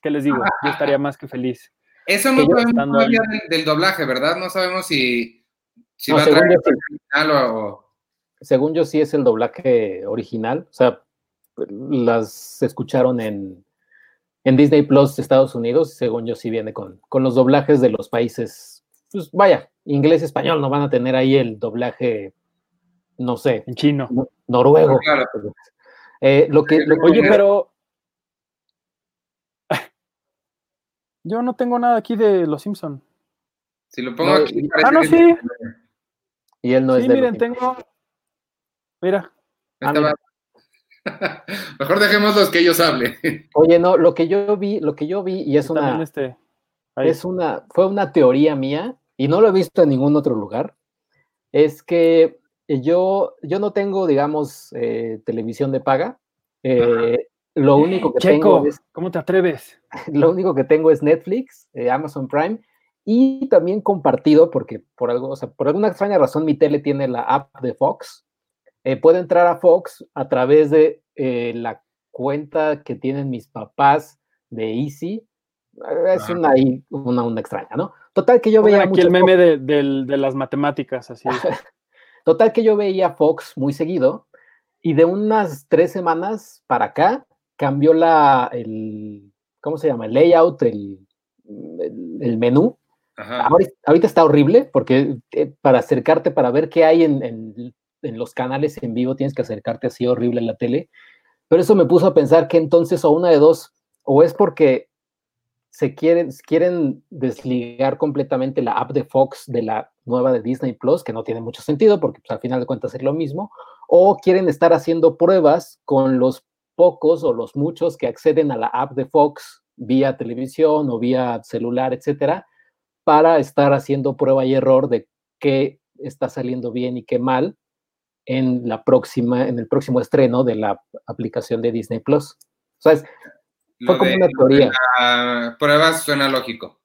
¿qué les digo? Yo estaría más que feliz. Eso no sabemos todavía del, del, doblaje, ¿verdad? No sabemos si, si no, va a traer el original o, Según yo sí es el doblaje original, o sea, las escucharon en, en Disney Plus de Estados Unidos, según yo sí viene con, con los doblajes de los países, pues vaya, inglés, español, no van a tener ahí el doblaje, no sé. En chino. Noruego. Claro. Eh, lo que, lo que Oye, pero... <laughs> Yo no tengo nada aquí de Los Simpson. Si lo pongo No, aquí... Ah, no, sí. Y él no es sí, de miren, tengo... Mira. Ah, Estaba- <laughs> Mejor dejemos los que ellos hablen. Oye, no, lo que yo vi, lo que yo vi, y es una, este... es una, fue una teoría mía, y no lo he visto en ningún otro lugar, es que yo, yo no tengo, digamos, eh, televisión de paga. eh, lo único que Checo, tengo es ¿cómo te atreves? <laughs> lo único que tengo es Netflix, eh, Amazon Prime y también compartido porque por algo, o sea, por alguna extraña razón mi tele tiene la app de Fox. Eh, puedo entrar a Fox a través de eh, la cuenta que tienen mis papás de Easy. Eh, Es Ajá. una, una, una extraña, ¿no? Total que yo veía aquí mucho el meme de, las matemáticas, así. <laughs> Total que yo veía Fox muy seguido y de unas tres semanas para acá cambió la, el, ¿cómo se llama? El layout, el, el, el menú. Ajá. Ahorita, ahorita está horrible porque eh, para acercarte, para ver qué hay en, en- en los canales en vivo, tienes que acercarte así horrible en la tele. Pero eso me puso a pensar que entonces o una de dos, o es porque se quieren, quieren desligar completamente la app de Fox de la nueva de Disney Plus, que no tiene mucho sentido porque pues, al final de cuentas es lo mismo, o quieren estar haciendo pruebas con los pocos o los muchos que acceden a la app de Fox vía televisión o vía celular, etcétera, para estar haciendo prueba y error de qué está saliendo bien y qué mal en la próxima, en el próximo estreno de la aplicación de Disney Plus. O sea, es- fue como de- una teoría. la pruebas suena lógico.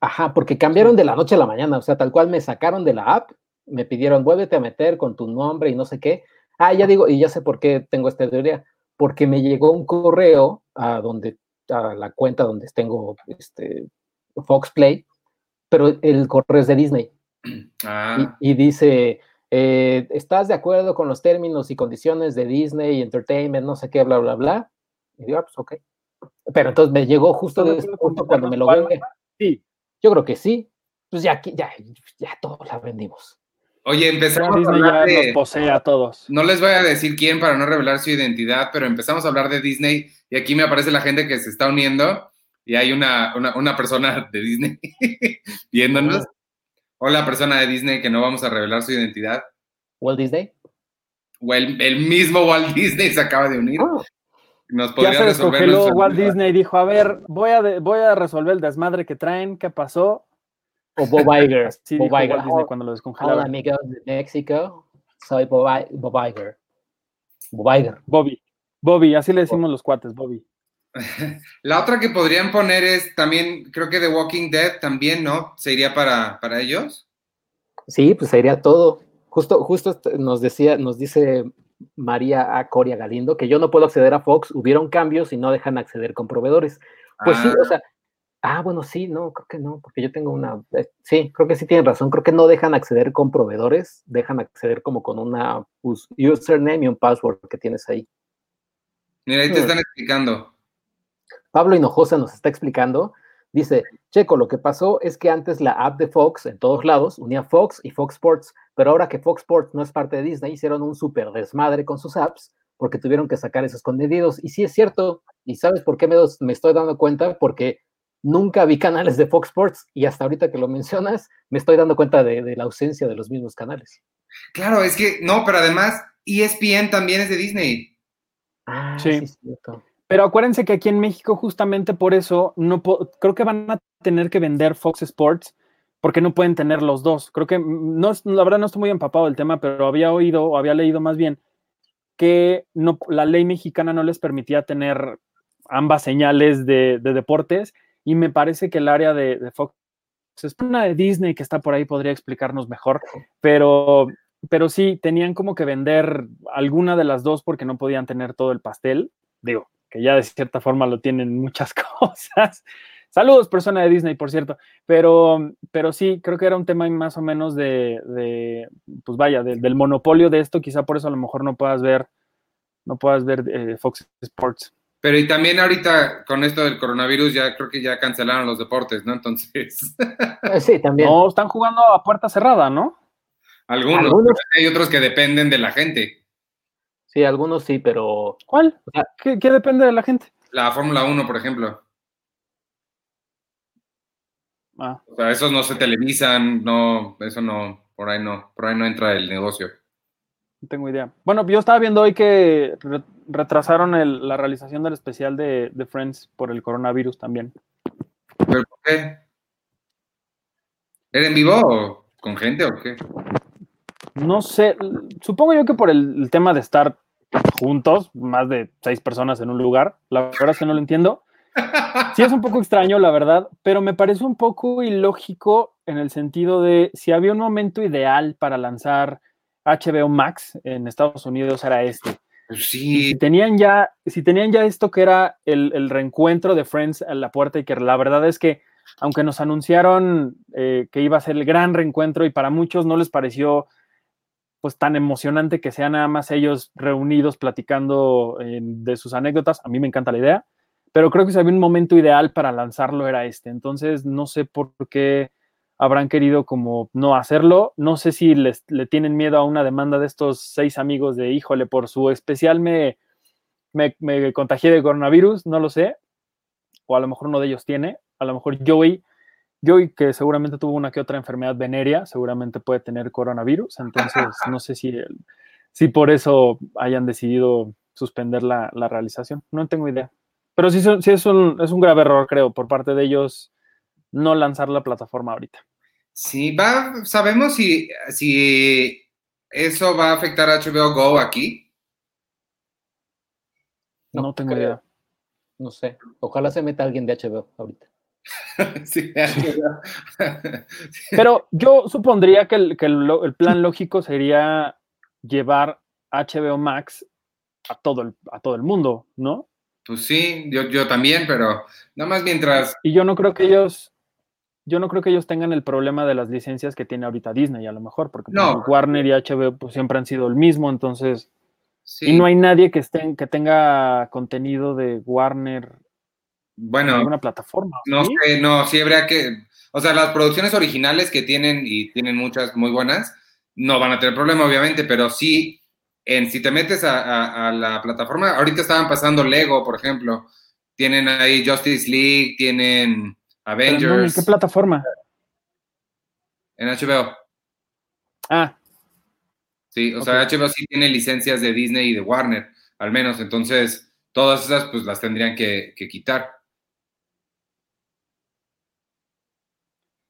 Ajá, porque cambiaron de la noche a la mañana, o sea, tal cual me sacaron de la app, me pidieron, vuélvete a meter con tu nombre y no sé qué. Ah, ya digo, y ya sé por qué tengo esta teoría, porque me llegó un correo a donde, a la cuenta donde tengo este Fox Play, pero el correo es de Disney <clears throat> Ah, y, y dice, eh, ¿estás de acuerdo con los términos y condiciones de Disney Entertainment, no sé qué, bla, bla, bla? Y digo, ah, pues ok. Pero entonces me llegó justo, ¿Estás de justo cuando me lo Palma? ve. Sí, Yo creo que sí. Pues ya, aquí- ya, ya todo la vendimos. Oye, empezamos a hablar ya nos de... posee a todos. No les voy a decir quién para no revelar su identidad, pero empezamos a hablar de Disney y aquí me aparece la gente que se está uniendo y hay una, una, una persona de Disney <laughs> viéndonos. Hola, persona de Disney que no vamos a revelar su identidad. Walt Disney. o el, el mismo Walt Disney se acaba de unir. Ah, Nos Ya se descongeló Walt. Disney y dijo, a ver, voy a, de- voy a resolver el desmadre que traen, ¿qué pasó? o Bob Iger. <laughs> Sí, Bob Iger. Walt Disney "Oh, cuando lo Hola descongelaron. amigos de México, soy Bob, I- Bob Iger. Bob Iger. Bobby. Bobby, así le decimos los cuates, Bobby. <laughs> La otra que podrían poner es también, creo que The Walking Dead también, ¿no? ¿Se iría para, para ellos? Sí, pues sería todo. Justo, justo est- nos decía, nos dice María A. Coria Galindo que yo no puedo acceder a Fox, hubieron cambios y no dejan acceder con proveedores. Pues sí, Ah, o sea, ah, bueno, sí, no, creo que no, porque yo tengo una, eh, sí, creo que sí tienen razón, creo que no dejan acceder con proveedores, dejan acceder como con una us- username y un password que tienes ahí. Mira, ahí te Hmm. están explicando. Pablo Hinojosa nos está explicando. Dice, Checo, lo que pasó es que antes la app de Fox en todos lados unía Fox y Fox Sports, pero ahora que Fox Sports no es parte de Disney, hicieron un súper desmadre con sus apps porque tuvieron que sacar esos contenidos. Y sí es cierto, y ¿sabes por qué me, estoy dando cuenta? Porque nunca vi canales de Fox Sports y hasta ahorita que lo mencionas, me estoy dando cuenta de, de la ausencia de los mismos canales. Claro, es que, no, pero además ESPN también es de Disney. Ah, Sí. sí, es cierto. Pero acuérdense que aquí en México, justamente por eso, no creo que van a tener que vender Fox Sports porque no pueden tener los dos. Creo que, no, la verdad no estoy muy empapado del tema, pero había oído o había leído más bien que la ley mexicana no les permitía tener ambas señales de, de deportes y me parece que el área de, de Fox es una de Disney que está por ahí, podría explicarnos mejor, pero, pero sí, tenían como que vender alguna de las dos porque no podían tener todo el pastel. Digo, que ya de cierta forma lo tienen muchas <laughs> cosas. Saludos, persona de Disney, por cierto. Pero, pero sí, creo que era un tema más o menos de, de, pues vaya, de- del monopolio de esto. Quizá por eso a lo mejor no puedas ver, no puedas ver eh, Fox Sports. Pero y también ahorita con esto del coronavirus ya creo que ya cancelaron los deportes, ¿no? Entonces, Eh, Sí, también. No, están jugando a puerta cerrada, ¿no? algunos, Algunos. hay otros que dependen de la gente. Sí, algunos sí, pero ¿Cuál? O sea- ¿Qué, qué depende de la gente? La Fórmula 1, por ejemplo. Ah, O sea, esos no se televisan, no, eso no, por ahí no, por ahí no entra el negocio. no tengo idea. Bueno, yo estaba viendo hoy que re- retrasaron el- la realización del especial de, de Friends por el coronavirus también. ¿Pero por qué? ¿Era en vivo o con gente o qué? No sé, supongo yo que por el, el tema de estar juntos, más de seis personas en un lugar, la verdad es que no lo entiendo. Sí es un poco extraño, la verdad, pero me parece un poco ilógico en el sentido de si había un momento ideal para lanzar HBO Max en Estados Unidos era este. Pues sí, si tenían ya, si tenían ya esto que era el, el reencuentro de Friends a la puerta y que la verdad es que aunque nos anunciaron eh, que iba a ser el gran reencuentro y para muchos no les pareció pues tan emocionante que sean nada más ellos reunidos platicando eh, de sus anécdotas, a mí me encanta la idea, pero creo que si había un momento ideal para lanzarlo era este, entonces no sé por qué habrán querido como no hacerlo, no sé si les, le tienen miedo a una demanda de estos seis amigos de híjole, por su especial me, me, me contagié de coronavirus, no lo sé, o a lo mejor uno de ellos tiene, a lo mejor Joey, Joey que seguramente tuvo una que otra enfermedad venérea, seguramente puede tener coronavirus, entonces <laughs> no sé si, el- si por eso hayan decidido suspender la, la realización, no tengo idea. Pero sí, sí es, un, es un grave error, creo, por parte de ellos no lanzar la plataforma ahorita. sí, va, sabemos si, si eso va a afectar a HBO Go aquí. No, No tengo creo. idea. no sé. Ojalá se meta alguien de HBO ahorita. <laughs> Sí, <laughs> Pero yo supondría que el, que el plan lógico sería llevar HBO Max a todo el, a todo el mundo, ¿no? Pues sí, yo, yo también, pero nada más mientras, Y yo no creo que ellos, yo no creo que ellos tengan el problema de las licencias que tiene ahorita Disney, a lo mejor, porque pues, No. Warner y HBO pues, siempre han sido el mismo, entonces, sí, y no hay nadie que esté, que tenga contenido de Warner bueno, alguna plataforma. no ¿sí? sé, no, sí habría que, o sea, las producciones originales que tienen y tienen muchas muy buenas, no van a tener problema, obviamente, pero sí, en, si te metes a, a- a la plataforma, ahorita estaban pasando Lego, por ejemplo, tienen ahí Justice League, tienen Pero, ¿en Avengers qué plataforma? en HBO. Ah, Sí, o sea, HBO sí tiene licencias de Disney y de Warner, al menos. Entonces, todas esas pues las tendrían que, que quitar.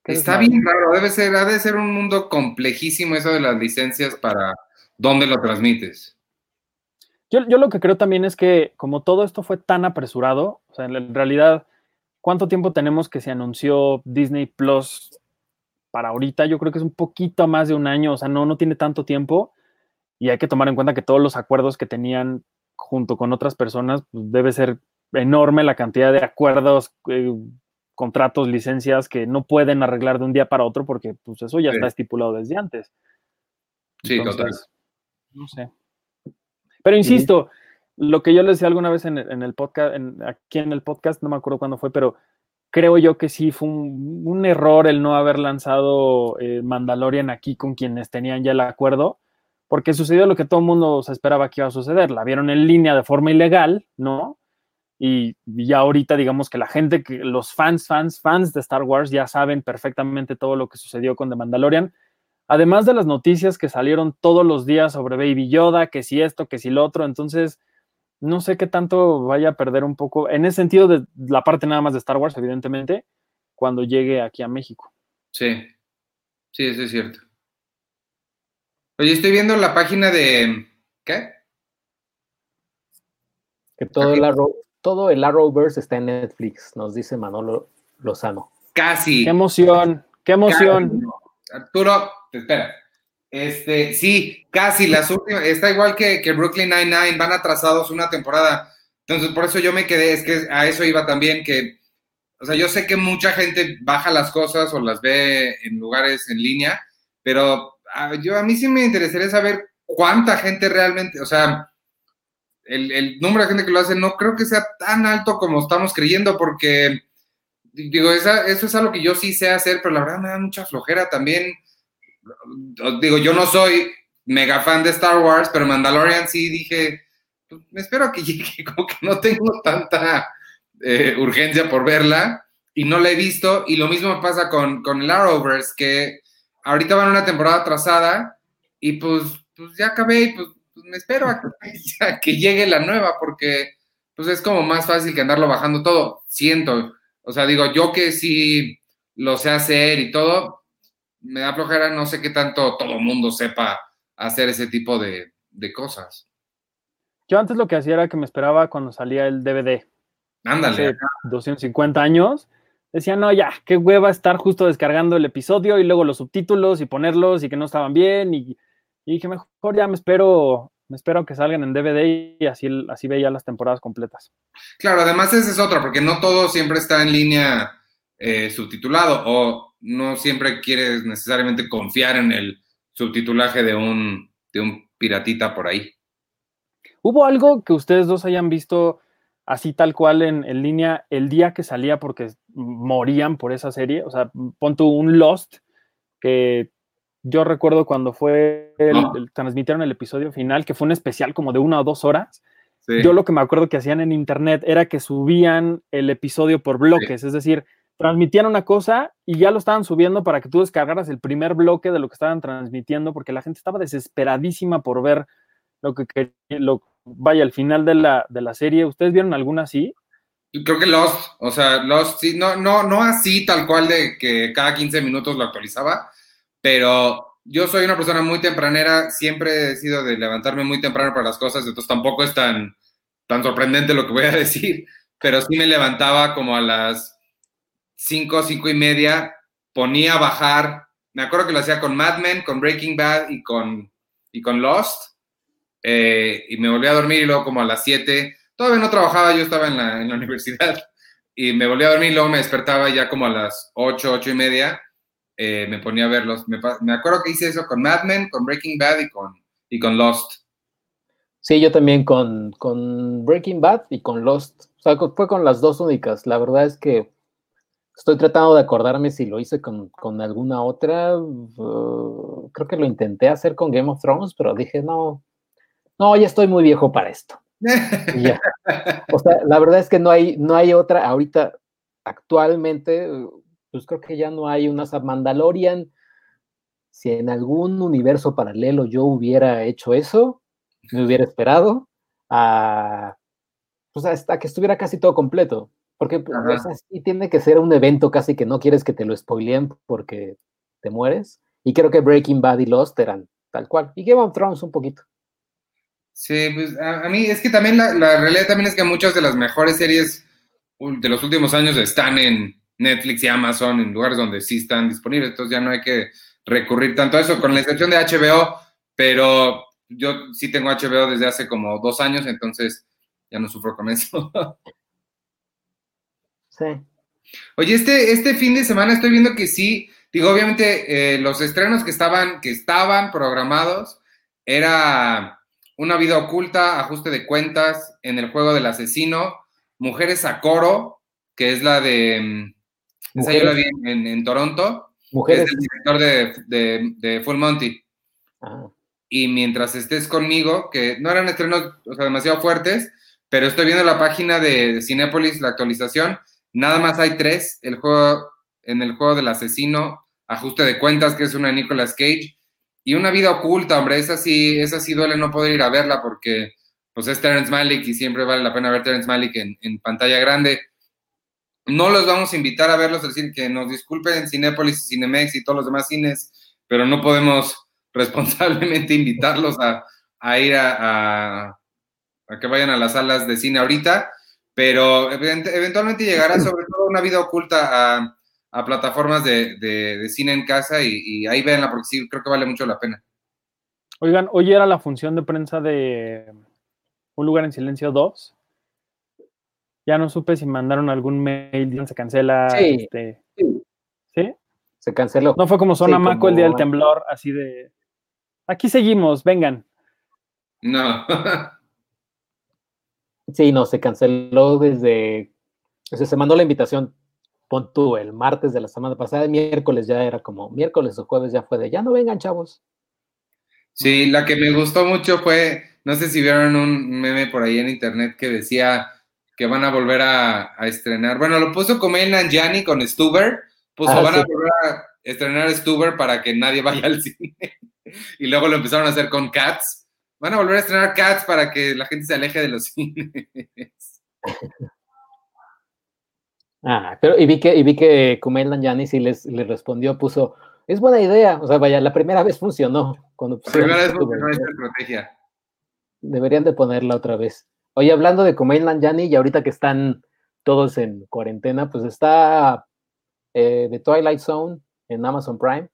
Está bien raro, debe ser, ha de ser un mundo complejísimo eso de las licencias para dónde lo transmites. Yo, yo lo que creo también es que como todo esto fue tan apresurado, o sea, en, en realidad, ¿cuánto tiempo tenemos que se anunció Disney Plus para ahorita? Yo creo que es un poquito más de un año, o sea, no, no tiene tanto tiempo y hay que tomar en cuenta que todos los acuerdos que tenían junto con otras personas, pues, debe ser enorme la cantidad de acuerdos, eh, contratos, licencias que no pueden arreglar de un día para otro porque pues eso ya Sí. está estipulado desde antes. Sí. Entonces, No sé. Pero insisto, lo que yo les decía alguna vez en, el- en el podcast, en- aquí en el podcast, no me acuerdo cuándo fue, pero creo yo que sí fue un, un error el no haber lanzado eh, Mandalorian aquí con quienes tenían ya el acuerdo, porque sucedió lo que todo el mundo se esperaba que iba a suceder. La vieron en línea de forma ilegal, ¿no? Y ya ahorita digamos que la gente, que los fans, fans, fans de Star Wars ya saben perfectamente todo lo que sucedió con The Mandalorian. Además de las noticias que salieron todos los días sobre Baby Yoda, que si esto, que si lo otro, entonces no sé qué tanto vaya a perder un poco, en ese sentido de la parte nada más de Star Wars, evidentemente, cuando llegue aquí a México. Sí, sí, eso es cierto. Oye, estoy viendo la página de... ¿Qué? Que todo el, Arrow, todo el Arrowverse está en Netflix, nos dice Manolo Lozano. Casi. ¡Qué emoción! ¡Qué emoción! Arturo, te espera. Este, sí, casi las últimas, está igual que, que Brooklyn Nine-Nine, van atrasados una temporada. Entonces, por eso yo me quedé, es que a eso iba también, que, o sea, yo sé que mucha gente baja las cosas o las ve en lugares en línea, pero a, yo, a mí sí me interesaría saber cuánta gente realmente, o sea, el, el número de gente que lo hace no creo que sea tan alto como estamos creyendo, porque digo, eso es algo que yo sí sé hacer, pero la verdad me da mucha flojera también. Digo, yo no soy mega fan de Star Wars, pero Mandalorian sí dije, pues, me espero que <laughs> llegue, como que no tengo tanta eh, urgencia por verla y no la he visto. Y lo mismo pasa con, con el que ahorita van una temporada atrasada y pues, pues ya acabé y pues, pues me espero a que, <laughs> a que llegue la nueva, porque pues es como más fácil que andarlo bajando todo, siento. O sea, digo, yo que sí lo sé hacer y todo, me da flojera, no sé qué tanto todo el mundo sepa hacer ese tipo de, de, cosas. Yo antes lo que hacía era que me esperaba cuando salía el DVD. Ándale. Hace 250 años. Decía, no, ya, qué hueva estar justo descargando el episodio y luego los subtítulos y ponerlos y que no estaban bien. Y, y dije, mejor ya me espero, me espero que salgan en DVD y así, así veía las temporadas completas. Claro, además esa es otra, porque no todo siempre está en línea eh, subtitulado o no siempre quieres necesariamente confiar en el subtitulaje de un, de un piratita por ahí. ¿Hubo algo que ustedes dos hayan visto así tal cual en, en, línea el día que salía porque morían por esa serie? O sea, pon tú un Lost, que yo recuerdo cuando fue, el, No. el- transmitieron el episodio final, que fue un especial como de una o dos horas. Sí. Yo lo que me acuerdo que hacían en internet era que subían el episodio por bloques, es decir, transmitían una cosa y ya lo estaban subiendo para que tú descargaras el primer bloque de lo que estaban transmitiendo, porque la gente estaba desesperadísima por ver lo que quería, lo, vaya, al final de la, de la serie. ¿Ustedes vieron alguna así? Creo que Lost, o sea, Lost, sí, no, no, no así tal cual de que cada 15 minutos lo actualizaba, pero yo soy una persona muy tempranera, siempre he sido de levantarme muy temprano para las cosas, entonces tampoco es tan, tan sorprendente lo que voy a <laughs> decir, pero sí me levantaba como a las 5, 5 y media, ponía a bajar, me acuerdo que lo hacía con Mad Men, con Breaking Bad y con, y con Lost, eh, y me volví a dormir y luego como a las 7, todavía no trabajaba, yo estaba en la, en la <laughs> universidad, y me volví a dormir y luego me despertaba ya como a las 8, 8 y media, eh, me ponía a verlos. Me, me acuerdo que hice eso con Mad Men, con Breaking Bad y con, y con Lost. Sí, yo también con, con Breaking Bad y con Lost. O sea, fue con las dos únicas. La verdad es que estoy tratando de acordarme si lo hice con, con alguna otra. Uh, creo que lo intenté hacer con Game of Thrones, pero dije, no, no, ya estoy muy viejo para esto. <laughs> Ya. O sea, la verdad es que no hay, no hay otra ahorita, actualmente, pues creo que ya no hay una Mandalorian. si en algún universo paralelo yo hubiera hecho eso, me hubiera esperado a, pues hasta que estuviera casi todo completo. Porque pues, Ajá. o sea, sí tiene que ser un evento casi que no quieres que te lo spoileen porque te mueres. Y creo que Breaking Bad y Lost eran tal cual. Y Game of Thrones un poquito. Sí, pues a, a mí es que también la, la realidad también es que muchas de las mejores series de los últimos años están en Netflix y Amazon, en lugares donde sí están disponibles, entonces ya no hay que recurrir tanto a eso, con la excepción de HBO, pero yo sí tengo HBO desde hace como dos años, entonces ya no sufro con eso. <laughs> Sí. Oye, este, este fin de semana estoy viendo que sí, digo, obviamente eh, los estrenos que estaban, que estaban programados era Una vida oculta, ajuste de cuentas, en el juego del asesino, Mujeres a coro, que es la de, mm, esa yo la vi Mujeres, en, en- Toronto, que es mujeres. el director de, de- de Full Monty. ah, Y mientras estés conmigo, que no eran estrenos o sea, demasiado fuertes, pero estoy viendo la página de, Cinépolis, la actualización, nada más hay tres, el juego, en el juego del asesino, ajuste de cuentas, que es una de Nicolas Cage, y una vida oculta, hombre, esa sí, esa sí duele no poder ir a verla porque pues es Terrence Malick y siempre vale la pena ver Terrence Malick en, en pantalla grande. No los vamos a invitar a verlos, es decir, que nos disculpen Cinépolis y Cinemex y todos los demás cines, pero no podemos <laughs> responsablemente invitarlos a, ir a, a- que vayan a las salas de cine ahorita, pero event- eventualmente llegará sobre todo una vida oculta a, plataformas de cine en casa y, y ahí véanla porque sí, creo que vale mucho la pena. Oigan, hoy era la función de prensa de Un lugar en silencio 2. Ya no supe si mandaron algún mail, se cancela. Sí. este, Sí. ¿Sí? Se canceló. No fue como Sí, Sonamaco el día del temblor, así de. Aquí seguimos, vengan. No. <laughs> Sí, no, se canceló desde. O sea, se mandó la invitación, pon tú, el martes de la semana pasada, el miércoles ya era como, miércoles o jueves ya fue de, ya no vengan, chavos. Sí, la que me gustó mucho fue, no sé si vieron un meme por ahí en internet que decía que van a volver a, a estrenar. Bueno, lo puso Kumail Nanjiani con Stuber, puso Ah, van a volver a estrenar Stuber para que nadie vaya al cine. <laughs> Y luego lo empezaron a hacer con Cats. Van a volver a estrenar Cats para que la gente se aleje de los <laughs> cines. Ah, pero y vi que, y vi que Kumail Nanjiani sí les, les respondió, puso, es buena idea. O sea, vaya, la primera vez funcionó. Cuando La primera vez funcionó esta estrategia. Deberían de ponerla otra vez. Oye, hablando de Kumail Nanjiani, y ahorita que están todos en cuarentena, pues está eh, The Twilight Zone en Amazon Prime.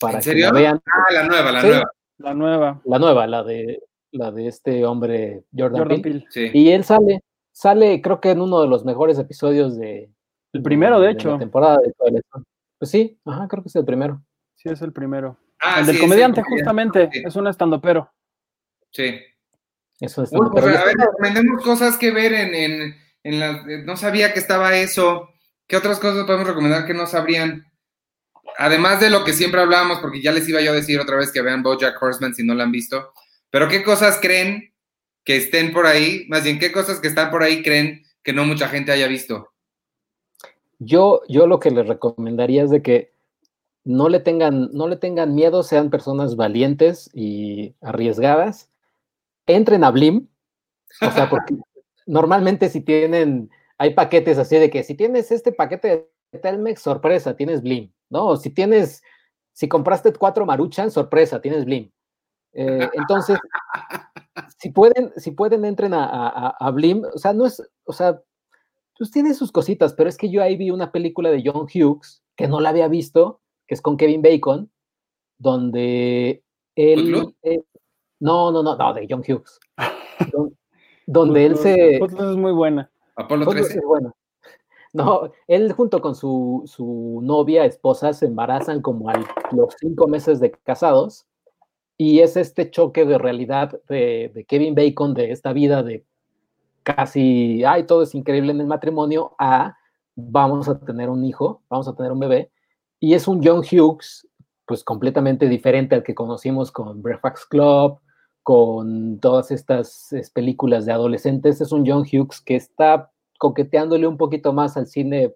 Para ¿En serio? que la vean. Ah, la nueva, la Sí. nueva. La nueva. La nueva, la de, la de este hombre Jordan, Jordan Peele. Peele. Sí. Y él sale, sale creo que en uno de los mejores episodios de... El primero, de la hecho. temporada de Twilight Zone. Pues sí, ajá, creo que es el primero. Sí, es el primero. Ah, el sí, del comediante, justamente. Sí. Es un estandopero. Sí. Eso es. Uy, pues, a ver, está- recomendemos cosas que ver en, en, en la... eh, No sabía que estaba eso. ¿Qué otras cosas podemos recomendar que no sabrían? Además de lo que siempre hablábamos, porque ya les iba yo a decir otra vez que vean BoJack Horseman si no la han visto. Pero ¿qué cosas creen que estén por ahí? Más bien, ¿qué cosas que están por ahí creen que no mucha gente haya visto? Yo, yo lo que les recomendaría es de que no le tengan, no le tengan miedo, sean personas valientes y arriesgadas. Entren a Blim. O sea, porque <laughs> normalmente si tienen, hay paquetes así de que si tienes este paquete de Telmex, sorpresa, tienes Blim, ¿no? O si tienes, si compraste cuatro Maruchan, sorpresa, tienes Blim. Eh, entonces, <laughs> si pueden, si pueden, entren a, a, Blim. O sea, no es, o sea, pues tiene sus cositas, pero es que yo ahí vi una película de John Hughes que no la había visto, que es con Kevin Bacon, donde él. Eh, no, no, no, no, de John Hughes. <laughs> Don- donde él se. Footloose es muy buena. Apolo Footloose 13. es bueno. No, él junto con su, su novia, esposa, se embarazan como a los cinco meses de casados. Y es este choque de realidad de, de Kevin Bacon, de esta vida de casi, ay, todo es increíble en el matrimonio, a vamos a tener un hijo, vamos a tener un bebé. Y es un John Hughes, pues completamente diferente al que conocimos con Breakfast Club, con todas estas es, películas de adolescentes. Es un John Hughes que está coqueteándole un poquito más al cine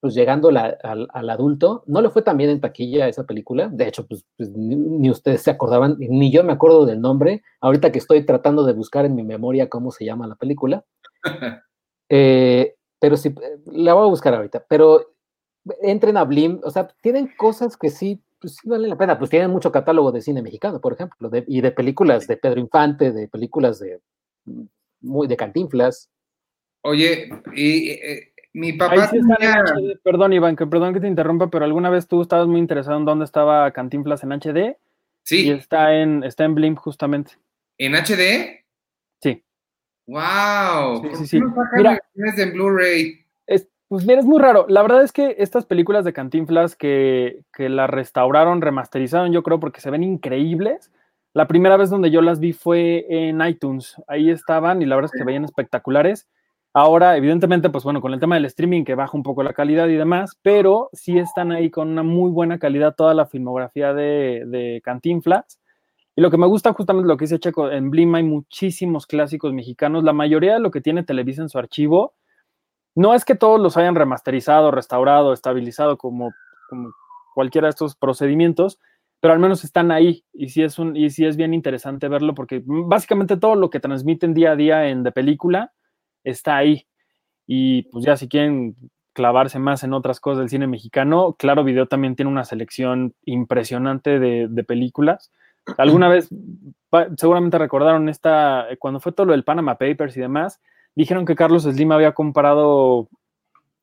pues llegando la- al, al adulto, no le fue tan bien en taquilla a esa película. De hecho, pues, pues, ni, ni ustedes se acordaban, ni yo me acuerdo del nombre. Ahorita que estoy tratando de buscar en mi memoria cómo se llama la película. <laughs> Eh, pero sí, eh, la voy a buscar ahorita. Pero entren a Blim, o sea, tienen cosas que sí, pues sí valen la pena. Pues tienen mucho catálogo de cine mexicano, por ejemplo, de- y de películas de Pedro Infante, de películas de mm, muy de Cantinflas. Oye, y eh, mi papá sí están en tenía- HD. Perdón, Iván, que perdón que te interrumpa, pero alguna vez tú estabas muy interesado en dónde estaba Cantinflas en HD y Sí, está en, está en Blim justamente. en HD. Sí. ¡Wow! Sí, ¿Por sí, sí. no Mira. en Blu-ray? Es, pues mira, es muy raro. La verdad es que estas películas de Cantinflas que, que las restauraron, remasterizaron, yo creo, porque se ven increíbles. La primera vez donde yo las vi fue en iTunes. Ahí estaban y la verdad es que veían espectaculares. Ahora, evidentemente, pues bueno, con el tema del streaming que baja un poco la calidad y demás, pero sí están ahí con una muy buena calidad toda la filmografía de, de Cantinflas. Y lo que me gusta justamente lo que dice Checo, en Blim hay muchísimos clásicos mexicanos. La mayoría de lo que tiene Televisa en su archivo, no es que todos los hayan remasterizado, restaurado, estabilizado como, como cualquiera de estos procedimientos, pero al menos están ahí y sí es un y sí es bien interesante verlo porque básicamente todo lo que transmiten día a día en de película está ahí. Y pues ya si quieren clavarse más en otras cosas del cine mexicano, Claro Video también tiene una selección impresionante de, de películas. Alguna vez, seguramente recordaron esta, cuando fue todo lo del Panama Papers y demás, dijeron que Carlos Slim había comprado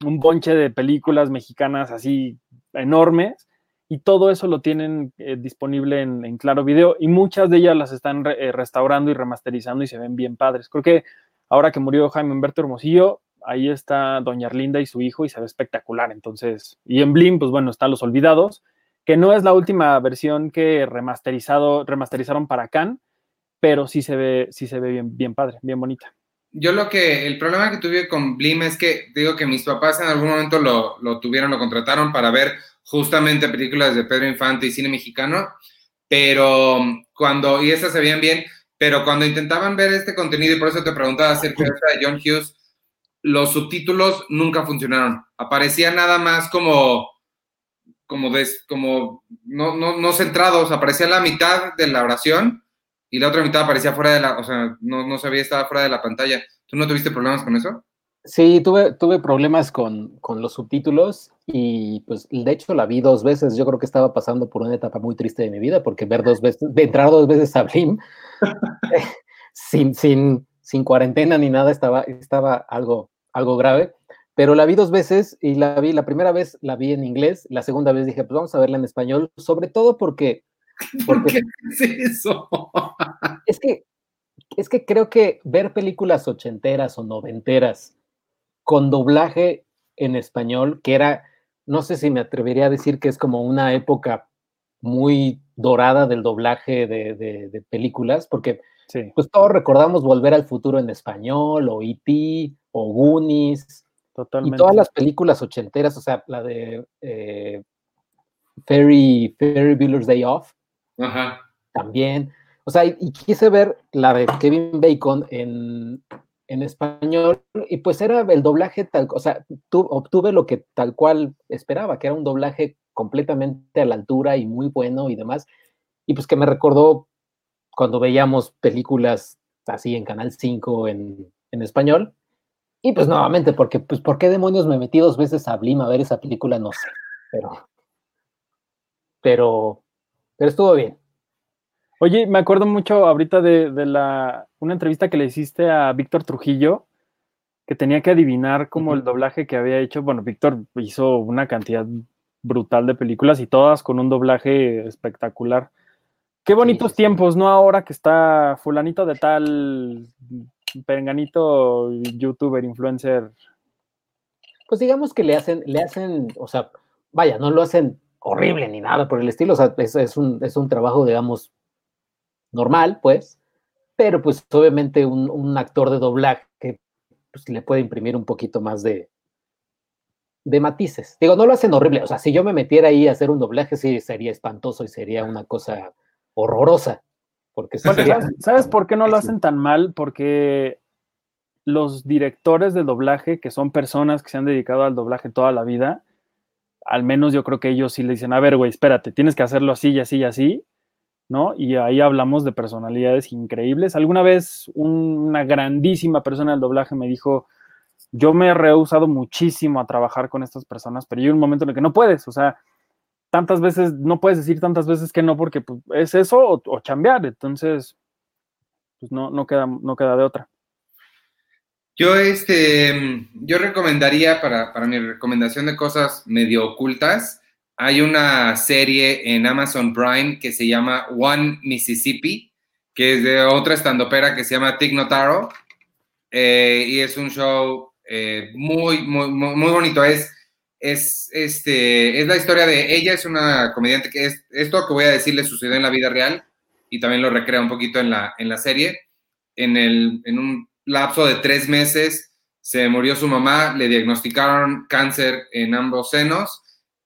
un bonche de películas mexicanas así enormes y todo eso lo tienen eh, disponible en, Claro Video y muchas de ellas las están eh, restaurando y remasterizando y se ven bien padres. Creo que ahora que murió Jaime Humberto Hermosillo, ahí está Doña Arlinda y su hijo y se ve espectacular. Entonces, y en Blim, pues bueno, están Los Olvidados, que no es la última versión que remasterizado, remasterizaron para Cannes, pero sí se ve, sí se ve bien, bien padre, bien bonita. Yo lo que, el problema que tuve con Blim es que, digo que mis papás en algún momento lo, lo tuvieron, lo contrataron para ver justamente películas de Pedro Infante y cine mexicano, pero cuando, y esas se veían bien, pero cuando intentaban ver este contenido, y por eso te preguntaba acerca de John Hughes, los subtítulos nunca funcionaron. Aparecía nada más como, como, des, como no, no, no centrados, aparecía la mitad de la oración y la otra mitad aparecía fuera de la, o sea, no, no sabía, estaba fuera de la pantalla. ¿Tú no tuviste problemas con eso? Sí, tuve, tuve problemas con, con los subtítulos y pues de hecho la vi dos veces. Yo creo que estaba pasando por una etapa muy triste de mi vida porque ver dos veces, de entrar dos veces a Blim <laughs> sin, sin, sin cuarentena ni nada estaba, estaba algo, algo grave. Pero la vi dos veces y la vi, la primera vez la vi en inglés, la segunda vez dije, pues vamos a verla en español, sobre todo porque, <laughs> ¿Por porque qué es eso? <laughs> es que, es que creo que ver películas ochenteras o noventeras con doblaje en español, que era, no sé si me atrevería a decir que es como una época muy dorada del doblaje de, de- de películas, porque Sí. pues todos recordamos Volver al Futuro en español, o E.T., o Goonies, y Totalmente. todas las películas ochenteras, o sea, la de eh, Ferry, Ferry Bueller's Day Off, Ajá. también. O sea, y, quise ver la de Kevin Bacon en, en español y pues era el doblaje tal, o sea, tu- obtuve lo que tal cual esperaba, que era un doblaje completamente a la altura y muy bueno y demás. Y pues que me recordó cuando veíamos películas así en Canal 5 en, en español. Y pues nuevamente, porque, pues, ¿por qué demonios me metí dos veces a Blim a ver esa película? No sé, pero, pero, pero estuvo bien. Oye, me acuerdo mucho ahorita de, de la una entrevista que le hiciste a Víctor Trujillo, que tenía que adivinar como el doblaje que había hecho. Bueno, Víctor hizo una cantidad brutal de películas y todas con un doblaje espectacular. Qué bonitos sí, sí. tiempos, ¿no? Ahora que está fulanito de tal, perenganito, youtuber, influencer. pues digamos que le hacen, le hacen, o sea, vaya, no lo hacen horrible ni nada por el estilo, o sea, es, es un, es un trabajo, digamos, normal, pues, pero pues obviamente un, un actor de doblaje pues, le puede imprimir un poquito más de, de matices. Digo, no lo hacen horrible, o sea, si yo me metiera ahí a hacer un doblaje, sí sería espantoso y sería una cosa horrorosa, porque sería- ¿sabes, sabes por qué no lo hacen tan mal? Porque los directores de doblaje, que son personas que se han dedicado al doblaje toda la vida, al menos yo creo que ellos sí le dicen, a ver, güey, espérate, tienes que hacerlo así y así y así, ¿no? Y ahí hablamos de personalidades increíbles. Alguna vez un- una grandísima persona del doblaje me dijo, yo me he rehusado muchísimo a trabajar con estas personas, pero hay un momento en el que no puedes, o sea, tantas veces, no puedes decir tantas veces que no porque pues, es eso o, o chambear, entonces, pues no, no, queda, no queda de otra. Yo, este, yo recomendaría para, para mi recomendación de cosas medio ocultas, hay una serie en Amazon Prime que se llama One Mississippi, que es de otra estandopera que se llama Tig Notaro, eh, y es un show eh, muy, muy, muy, bonito. Es, es, este, es la historia de ella, es una comediante que es, esto que voy a decir le sucedió en la vida real y también lo recrea un poquito en la, en la serie. En, el, en un lapso de tres meses se murió su mamá, le diagnosticaron cáncer en ambos senos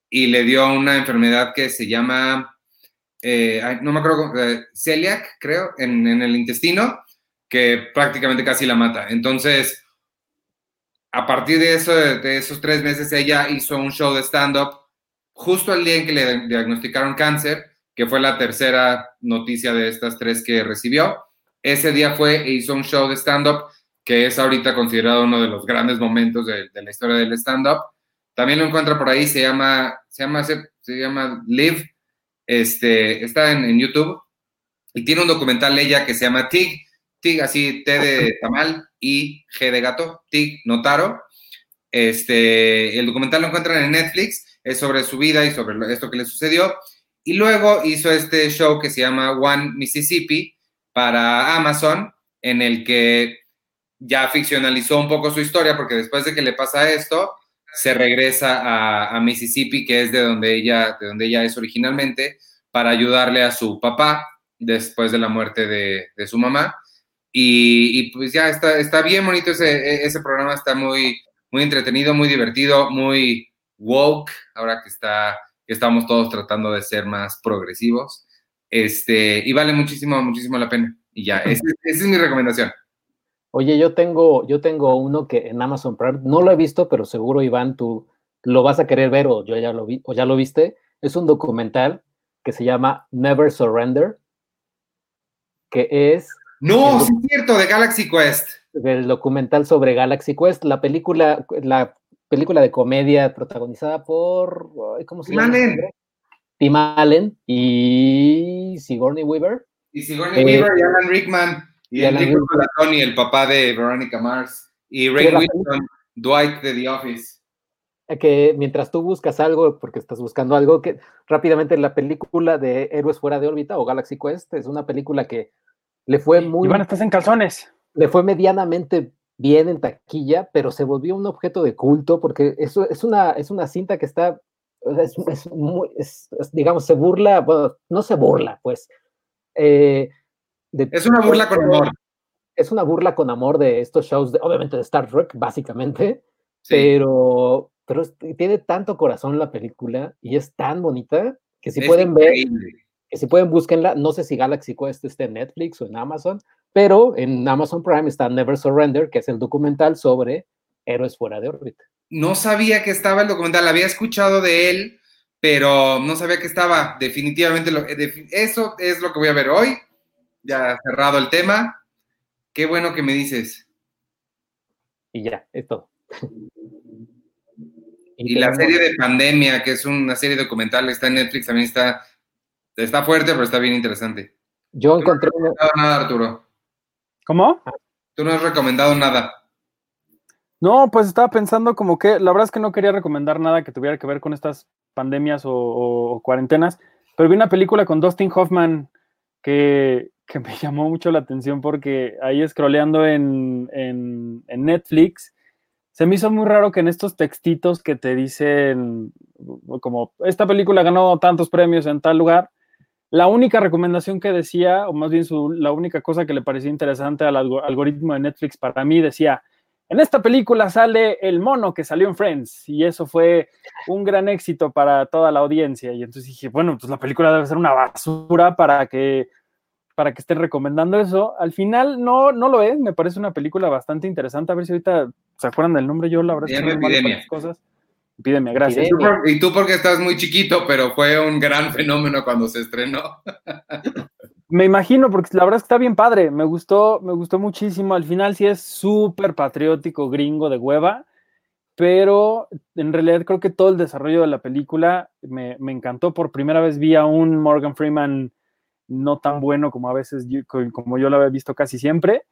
y le dio una enfermedad que se llama, eh, no me acuerdo, eh, celiac, creo, en, en el intestino, que prácticamente casi la mata. Entonces, a partir de, eso, de esos tres meses, ella hizo un show de stand-up justo al día en que le diagnosticaron cáncer, que fue la tercera noticia de estas tres que recibió. Ese día fue e hizo un show de stand-up que es ahorita considerado uno de los grandes momentos de, la historia del stand-up. También lo encuentra por ahí, se llama, se llama, se, llama Live, este, está en, en, YouTube y tiene un documental ella que se llama Tig, Tig, así T de tamal y G de gato, Tig Notaro. Este, el documental lo encuentran en Netflix, es sobre su vida y sobre esto que le sucedió. Y luego hizo este show que se llama One Mississippi para Amazon, en el que ya ficcionalizó un poco su historia, porque después de que le pasa esto, se regresa a, Mississippi, que es de donde, ella, de donde ella es originalmente, para ayudarle a su papá después de la muerte de, su mamá. Y, pues ya está, está bien bonito ese, ese programa, está muy, muy entretenido, muy divertido, muy woke, ahora que, está, estamos todos tratando de ser más progresivos. Este, y vale muchísimo, muchísimo la pena. Y ya, <laughs> esa es mi recomendación. Oye, yo tengo, yo tengo uno que en Amazon Prime, no lo he visto, pero seguro, Iván, tú lo vas a querer ver o yo ya lo vi, o ya lo viste. Es un documental que se llama Never Surrender, que es. No, sí es cierto, de Galaxy Quest. El documental sobre Galaxy Quest, la película, la película de comedia protagonizada por. ¿Cómo se llama? Allen. Tim Allen y Sigourney Weaver. Y Sigourney eh, Weaver y Alan Rickman. Y, y Enrique Tony, el papá de Veronica Mars. Y Ray Wilson, Dwight de The Office. Que mientras tú buscas algo, porque estás buscando algo, que rápidamente la película de Héroes Fuera de órbita o Galaxy Quest es una película que le fue muy. Iván, estás en calzones. Le fue medianamente bien en taquilla, pero se volvió un objeto de culto porque eso es una, es una cinta que está. Es, es muy, es, digamos, se burla, bueno, no se burla, pues. Eh, de, es una burla con amor. Es una burla con amor de estos shows, de, obviamente de Star Trek, básicamente, sí. pero, pero tiene tanto corazón la película y es tan bonita que si es pueden increíble. ver, que si pueden búsquenla, no sé si Galaxy Quest esté en Netflix o en Amazon, pero en Amazon Prime está Never Surrender, que es el documental sobre héroes fuera de órbita. No sabía que estaba el documental, había escuchado de él, pero no sabía que estaba. Definitivamente, lo, eso es lo que voy a ver hoy ya cerrado el tema. Qué bueno que me dices. Y ya, es todo. Y, y la serie de Pandemia, que es una serie documental, está en Netflix, también está, está fuerte, pero está bien interesante. Yo encontré... No has nada, Arturo. ¿Cómo? Tú no has recomendado nada. No, pues estaba pensando como que, la verdad es que no quería recomendar nada que tuviera que ver con estas pandemias o, cuarentenas, pero vi una película con Dustin Hoffman que, que me <laughs> llamó mucho la atención porque ahí scrolleando en, en, en, Netflix, se me hizo muy raro que en estos textitos que te dicen, como esta película ganó tantos premios en tal lugar, la única recomendación que decía, o más bien su, la única cosa que le parecía interesante al algoritmo de Netflix para mí decía, en esta película sale el mono que salió en Friends y eso fue un gran éxito para toda la audiencia. Y entonces dije, bueno, pues la película debe ser una basura para que para que estén recomendando eso. Al final no, no lo es, me parece una película bastante interesante. A ver si ahorita se acuerdan del nombre. Yo la verdad es que Epidemia. esas cosas. Epidemia, gracias. Y tú Y tú porque estás muy chiquito, pero fue un gran fenómeno cuando se estrenó. <laughs> Me imagino, porque la verdad es que está bien padre. Me gustó, me gustó muchísimo. Al final sí es súper patriótico, gringo de hueva, pero en realidad creo que todo el desarrollo de la película me, encantó. Por primera vez vi a un Morgan Freeman no tan bueno como a veces yo, co- como yo lo había visto casi siempre.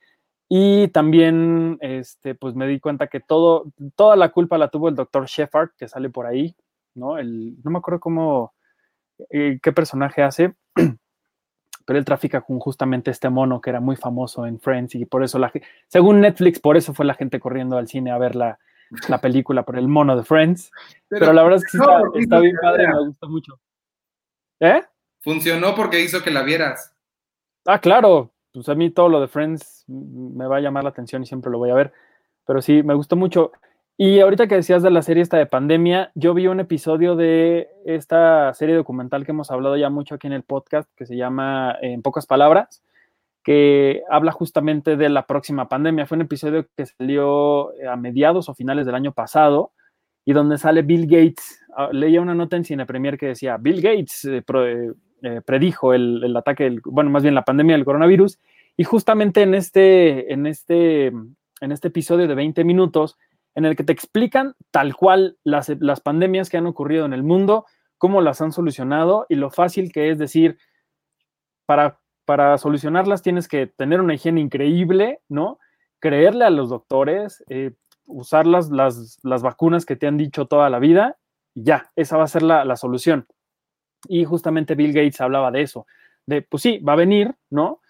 Y también, este, pues me di cuenta que todo, toda la culpa la tuvo el doctor Shepard, que sale por ahí, ¿no? El, no me acuerdo cómo, eh, qué personaje hace, pero él trafica con justamente este mono que era muy famoso en Friends y por eso la según Netflix, por eso fue la gente corriendo al cine a ver la, la <laughs> película por el mono de Friends. Pero, la verdad es que sí está, bien padre, era. me gusta mucho. ¿Eh? Funcionó porque hizo que la vieras. Ah, claro. Pues a mí todo lo de Friends me va a llamar la atención y siempre lo voy a ver. Pero sí, me gustó mucho. Y ahorita que decías de la serie esta de pandemia, yo vi un episodio de esta serie documental que hemos hablado ya mucho aquí en el podcast, que se llama En pocas palabras, que habla justamente de la próxima pandemia. Fue un episodio que salió eh, a mediados o finales del año pasado y donde sale Bill Gates. Ah, Leía una nota en Cine Premier que decía, Bill Gates eh, pro- eh, eh, predijo el, el ataque, del- bueno, más bien la pandemia del coronavirus. Y justamente en este, en este, en este episodio de 20 minutos, en el que te explican tal cual las, las pandemias que han ocurrido en el mundo, cómo las han solucionado y lo fácil que es decir, para, para solucionarlas tienes que tener una higiene increíble, ¿no? Creerle a los doctores, eh, usar las, las, las vacunas que te han dicho toda la vida y ya, esa va a ser la, la solución. Y justamente Bill Gates hablaba de eso, de, pues sí, va a venir, ¿no?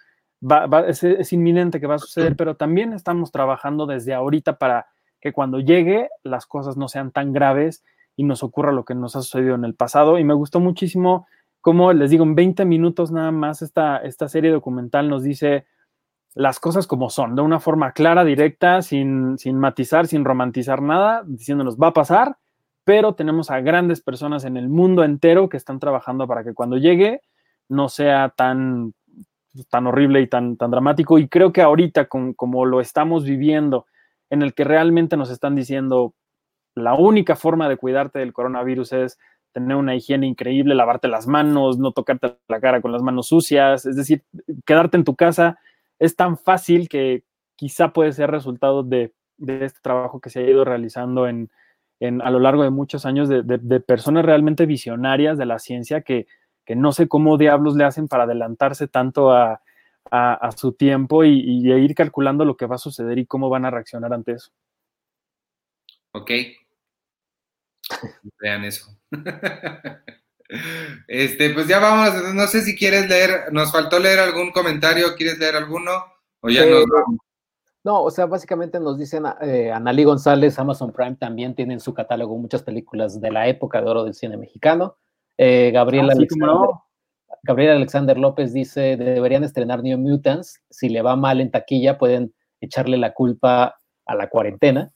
Va, va- es, es inminente que va a suceder, pero también estamos trabajando desde ahorita para que cuando llegue las cosas no sean tan graves y nos ocurra lo que nos ha sucedido en el pasado. Y me gustó muchísimo cómo, les digo, en 20 minutos nada más esta, esta serie documental nos dice las cosas como son, de una forma clara, directa, sin, sin matizar, sin romantizar nada, diciéndonos va a pasar, pero tenemos a grandes personas en el mundo entero que están trabajando para que cuando llegue no sea tan, tan horrible y tan, tan dramático. Y creo que ahorita, con, como lo estamos viviendo, en el que realmente nos están diciendo la única forma de cuidarte del coronavirus es tener una higiene increíble, lavarte las manos, no tocarte la cara con las manos sucias, es decir, quedarte en tu casa. Es tan fácil que quizá puede ser resultado de, este trabajo que se ha ido realizando en, a lo largo de muchos años de, de, de personas realmente visionarias de la ciencia que, que, no sé cómo diablos le hacen para adelantarse tanto a, a, a su tiempo y, y, ir calculando lo que va a suceder y cómo van a reaccionar ante eso. Ok. Vean eso. <laughs> Este, pues ya vamos, no sé si quieres leer, nos faltó leer algún comentario, ¿quieres leer alguno? O ya Eh, nos vamos. No, o sea, básicamente nos dicen, eh, Analí González, Amazon Prime también tiene en su catálogo muchas películas de la época de oro del cine mexicano. Eh, Gabriel, Ah, sí, Alexander, cómo no. Gabriel Alexander López dice, deberían estrenar New Mutants, si le va mal en taquilla pueden echarle la culpa a la cuarentena.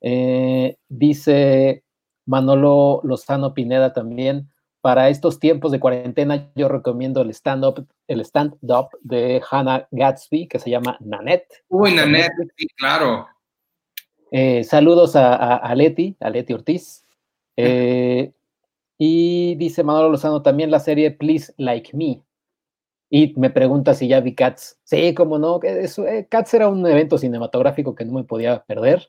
Eh, dice Manolo Lozano Pineda también, para estos tiempos de cuarentena yo recomiendo el stand-up el stand-up de Hannah Gatsby que se llama Nanette. Uy, Nanette, sí, claro. Eh, saludos a, a, a, Leti, a Leti Ortiz. <laughs> Eh, y dice Manolo Lozano también la serie Please Like Me. Y me pregunta si ya vi Cats. Sí, como no. Eso, eh, Cats era un evento cinematográfico que no me podía perder.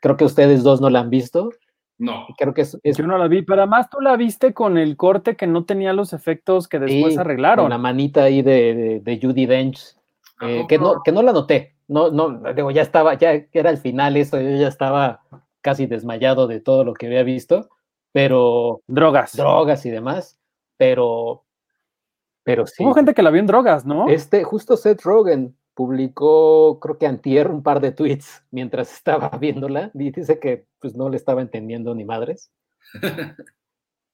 Creo que ustedes dos no la han visto. No. Creo que es, es, Yo no la vi, pero además tú la viste con el corte que no tenía los efectos que después sí, arreglaron. Con la manita ahí de, de, de Judy Dench, eh, que, no, que no la noté. No, no, digo, ya estaba, ya era el final eso, yo ya estaba casi desmayado de todo lo que había visto, pero... Drogas. Drogas y demás, pero... Pero sí. Hubo gente que la vio en drogas, ¿no? Este, justo Seth Rogen publicó, creo que antier, un par de tweets mientras <laughs> estaba viéndola. Y dice que pues no le estaba entendiendo ni madres. <laughs>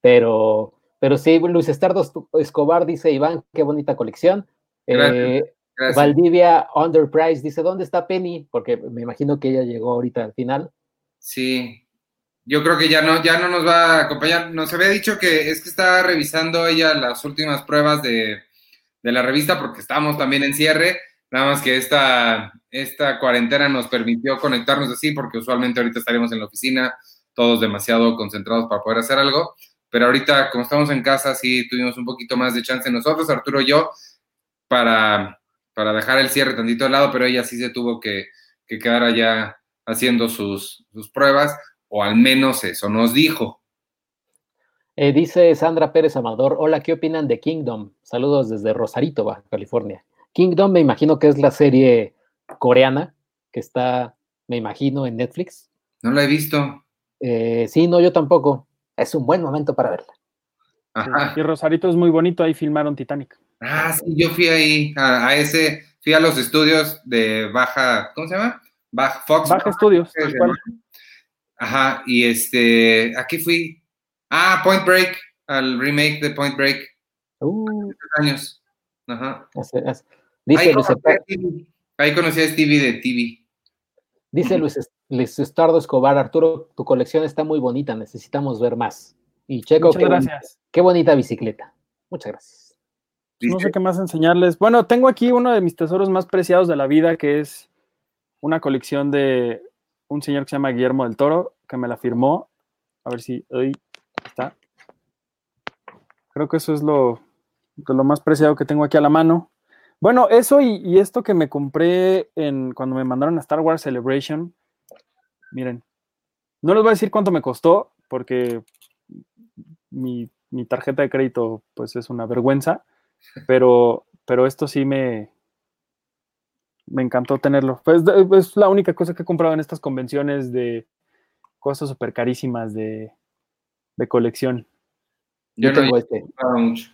pero, pero sí, Luis Estardo Escobar dice, Iván, qué bonita colección. Gracias, eh, gracias. Valdivia Underprice dice, ¿dónde está Penny? Porque me imagino que ella llegó ahorita al final. Sí, yo creo que ya no, ya no nos va a acompañar. Nos había dicho que es que está revisando ella las últimas pruebas de, de la revista porque estamos también en cierre. Nada más que esta, esta cuarentena nos permitió conectarnos así porque usualmente ahorita estaríamos en la oficina, todos demasiado concentrados para poder hacer algo. Pero ahorita, como estamos en casa, sí tuvimos un poquito más de chance nosotros, Arturo y yo, para, para dejar el cierre tantito de lado, pero ella sí se tuvo que, que quedar allá haciendo sus, sus pruebas, o al menos eso nos dijo. Eh, dice Sandra Pérez Amador, hola, ¿qué opinan de Kingdom? Saludos desde Rosarito, Baja California. Kingdom me imagino que es la serie coreana que está, me imagino, en Netflix. No la he visto. Eh, sí, no, yo tampoco. Es un buen momento para verla. Ajá. Y Rosarito es muy bonito, ahí filmaron Titanic. Ah, sí, yo fui ahí a, a ese, fui a los estudios de Baja, ¿cómo se llama? Baja Fox. Baja Estudios. Ajá, y este, aquí fui. Ah, Point Break, al remake de Point Break, Uh, años. Ajá. hace- hace- dice, Ahí Luis, conocí. Ahí conocí a Stevie de TV. dice Luis, Luis Estardo Escobar, Arturo, tu colección está muy bonita, necesitamos ver más. Y Checo, Muchas qué, boni- gracias. qué bonita bicicleta. Muchas gracias. No sé qué más enseñarles. Bueno, tengo aquí uno de mis tesoros más preciados de la vida, que es una colección de un señor que se llama Guillermo del Toro, que me la firmó. A ver si ahí está. Creo que eso es lo, lo más preciado que tengo aquí a la mano. Bueno, eso y, y esto que me compré en, cuando me mandaron a Star Wars Celebration. Miren, no les voy a decir cuánto me costó, porque mi, mi tarjeta de crédito pues es una vergüenza, pero, pero esto sí me, me encantó tenerlo. Pues, de- es la única cosa que he comprado en estas convenciones de cosas súper carísimas de, de colección. yo Yo no tengo he este. mucho.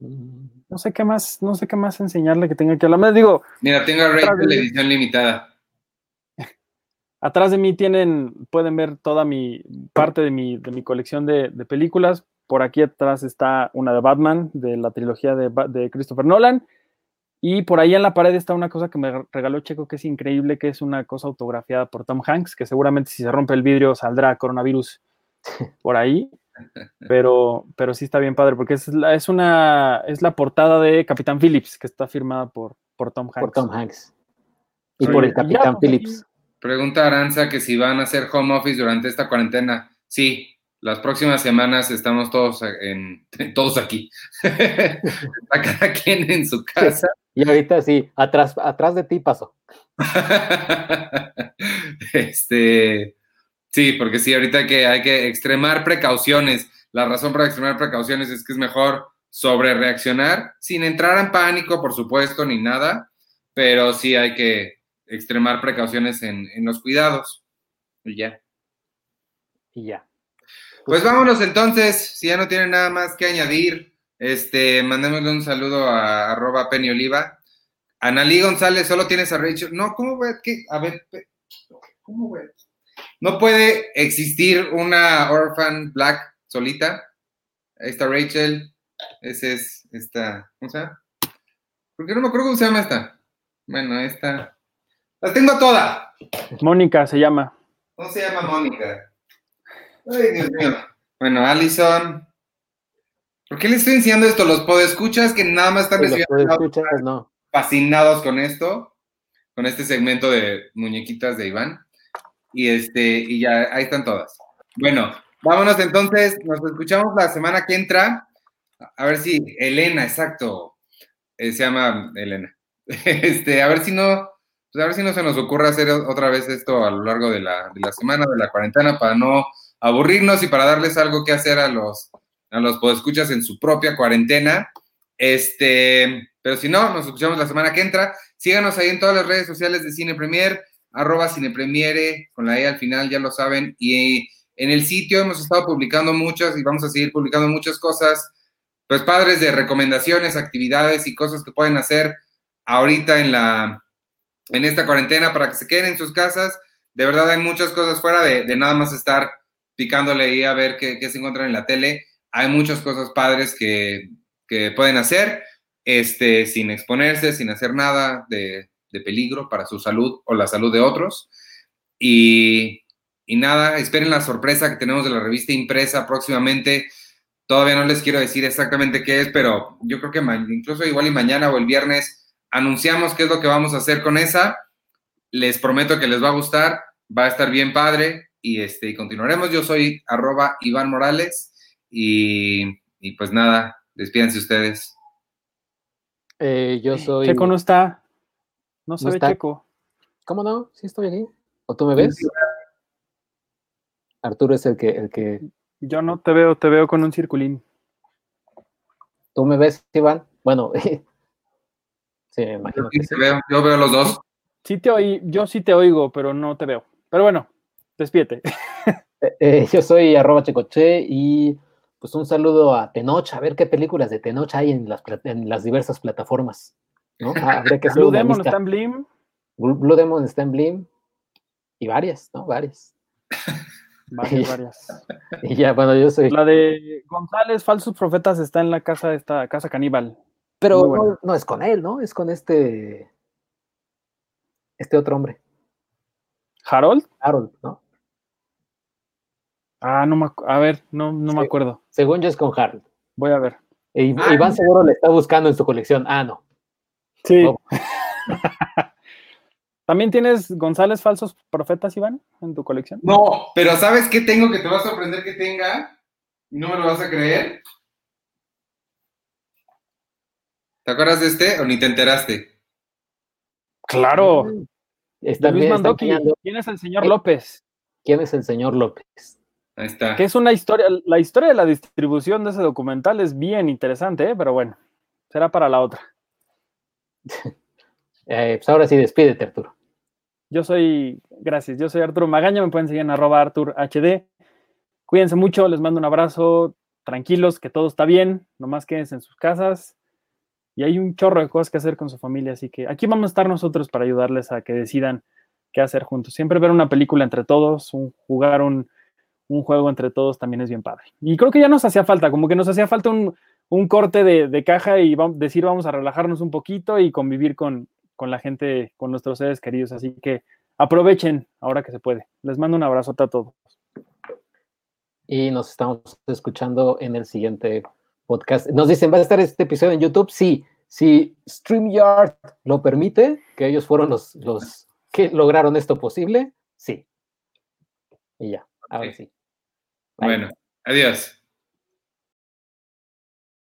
Mm, No sé qué más, no sé qué más enseñarle que tenga aquí a la mano. Digo, Mira, tengo a Otra Rachel vez. edición limitada. <laughs> Atrás de mí tienen, pueden ver toda mi parte de mi, de mi colección de, de películas. Por aquí atrás está una de Batman, de la trilogía de, de Christopher Nolan. Y por ahí en la pared está una cosa que me regaló Checo que es increíble, que es una cosa autografiada por Tom Hanks, que seguramente si se rompe el vidrio saldrá coronavirus <laughs> por ahí. Pero, pero sí está bien padre, porque es, la, es, una, es la portada de Capitán Phillips, que está firmada por, por Tom Hanks. por Tom Hanks. Y por el ya, Capitán pues, Phillips. Pregunta Aranza que si van a hacer home office durante esta cuarentena. Sí, las próximas semanas estamos todos en <laughs> todos aquí. <laughs> Está cada quien en su casa. Y ahorita sí, atrás, atrás de ti pasó. <laughs> este, sí, porque sí, ahorita que hay que extremar precauciones. La razón para extremar precauciones es que es mejor sobre reaccionar sin entrar en pánico, por supuesto, ni nada, pero sí hay que extremar precauciones en, en los cuidados. Y ya. Y ya. Pues vámonos entonces, si ya no tienen nada más que añadir, este, mandémosle un saludo a arroba Penny Oliva. Analí González, solo tienes a Rachel. No, ¿cómo güey? ¿Qué? A ver, ¿cómo güey? No puede existir una Orphan Black solita. Ahí está Rachel. Ese es esta. ¿Cómo se llama? Porque no me acuerdo cómo se llama esta. Bueno, esta. Las tengo todas. Mónica se llama. ¿Cómo se llama Mónica? Ay, Dios mío. Bueno, Allison. ¿Por qué le estoy enseñando esto? Los podescuchas que nada más están Pues no. fascinados con esto, con este segmento de muñequitas de Iván. Y este, y ya, ahí están todas. Bueno, vámonos entonces, nos escuchamos la semana que entra. A ver si Elena, exacto. eh, se llama Elena. <laughs> Este, a ver si no, pues a ver si no se nos ocurre hacer otra vez esto a lo largo de la, de la semana, de la cuarentena, para no aburrirnos y para darles algo que hacer a los, a los podescuchas en su propia cuarentena. Este, pero si no, nos escuchamos la semana que entra. Síganos ahí en todas las redes sociales de Cine Premier, arroba Cine Premiere, con la E al final, ya lo saben. Y en el sitio hemos estado publicando muchas y vamos a seguir publicando muchas cosas, pues padres de recomendaciones, actividades y cosas que pueden hacer ahorita en la, en esta cuarentena para que se queden en sus casas. De verdad hay muchas cosas fuera de, nada más estar picándole ahí a ver qué, se encuentra en la tele. Hay muchas cosas padres que, que pueden hacer este, sin exponerse, sin hacer nada de, de, peligro para su salud o la salud de otros. Y, y, nada, esperen la sorpresa que tenemos de la revista impresa próximamente. Todavía no les quiero decir exactamente qué es, pero yo creo que incluso igual y mañana o el viernes anunciamos qué es lo que vamos a hacer con esa. Les prometo que les va a gustar, va a estar bien padre y, este, continuaremos. Yo soy arroba Iván Morales y, y pues nada, despídense ustedes. Eh, yo soy. Checo no está. No está. Checo. ¿Cómo no? Sí estoy aquí. ¿O tú me ves? Arturo es el que, el que. Yo no te veo, te veo con un circulín. ¿Tú me ves, Iván? Bueno, <laughs> sí, me imagino que Sí, sí. veo, yo veo los dos. Sí te oí, yo sí te oigo, pero no te veo. Pero bueno, despídete. <laughs> Eh, eh, yo soy arroba checoche y pues un saludo a Tenoch, a ver qué películas de Tenoch hay en las, pla- en las diversas plataformas. ¿no? Ah, Habría que <laughs> hacer Blue Demon está en Blim. Blue Demon está en Blim y varias, ¿no? Varias. <laughs> Varias, varias. <laughs> Y ya, bueno, yo soy. La de González, Falsos Profetas, está en la casa, esta casa caníbal. Pero no es con él, ¿no? Es con este. Este otro hombre, ¿Harold? Harold, ¿no? Ah, no me A ver, no, no me acuerdo. Según yo es con Harold. Voy a ver. E- Ah. Iván seguro le está buscando en su colección. Ah, no. Sí. Oh. <laughs> ¿También tienes González Falsos Profetas, Iván, en tu colección? No, pero ¿sabes qué tengo que te va a sorprender que tenga? ¿No me lo vas a creer? ¿Te acuerdas de este o ni te enteraste? Claro. Está Luis Mandoki. ¿Quién es el señor López? quién es el señor López. Ahí está. Que es una historia, la historia de la distribución de ese documental es bien interesante, ¿eh? pero bueno, será para la otra. <laughs> Eh, pues ahora sí, despídete, Arturo. Yo soy, gracias, yo soy Arturo Magaña, me pueden seguir en arroba Artur HD. Cuídense mucho, les mando un abrazo, tranquilos, que todo está bien, nomás quédense en sus casas. Y hay un chorro de cosas que hacer con su familia, así que aquí vamos a estar nosotros para ayudarles a que decidan qué hacer juntos. Siempre ver una película entre todos, un- jugar un, un juego entre todos también es bien padre. Y creo que ya nos hacía falta, como que nos hacía falta un, un corte de, de caja y decir vamos a relajarnos un poquito y convivir con, con la gente, con nuestros seres queridos. Así que aprovechen ahora que se puede. Les mando un abrazote a todos. Y nos estamos escuchando en el siguiente podcast. Nos dicen, ¿va a estar este episodio en YouTube? Sí. Si StreamYard lo permite, que ellos fueron los, los que lograron esto posible, sí. Y ya, ahora sí. Bueno, adiós.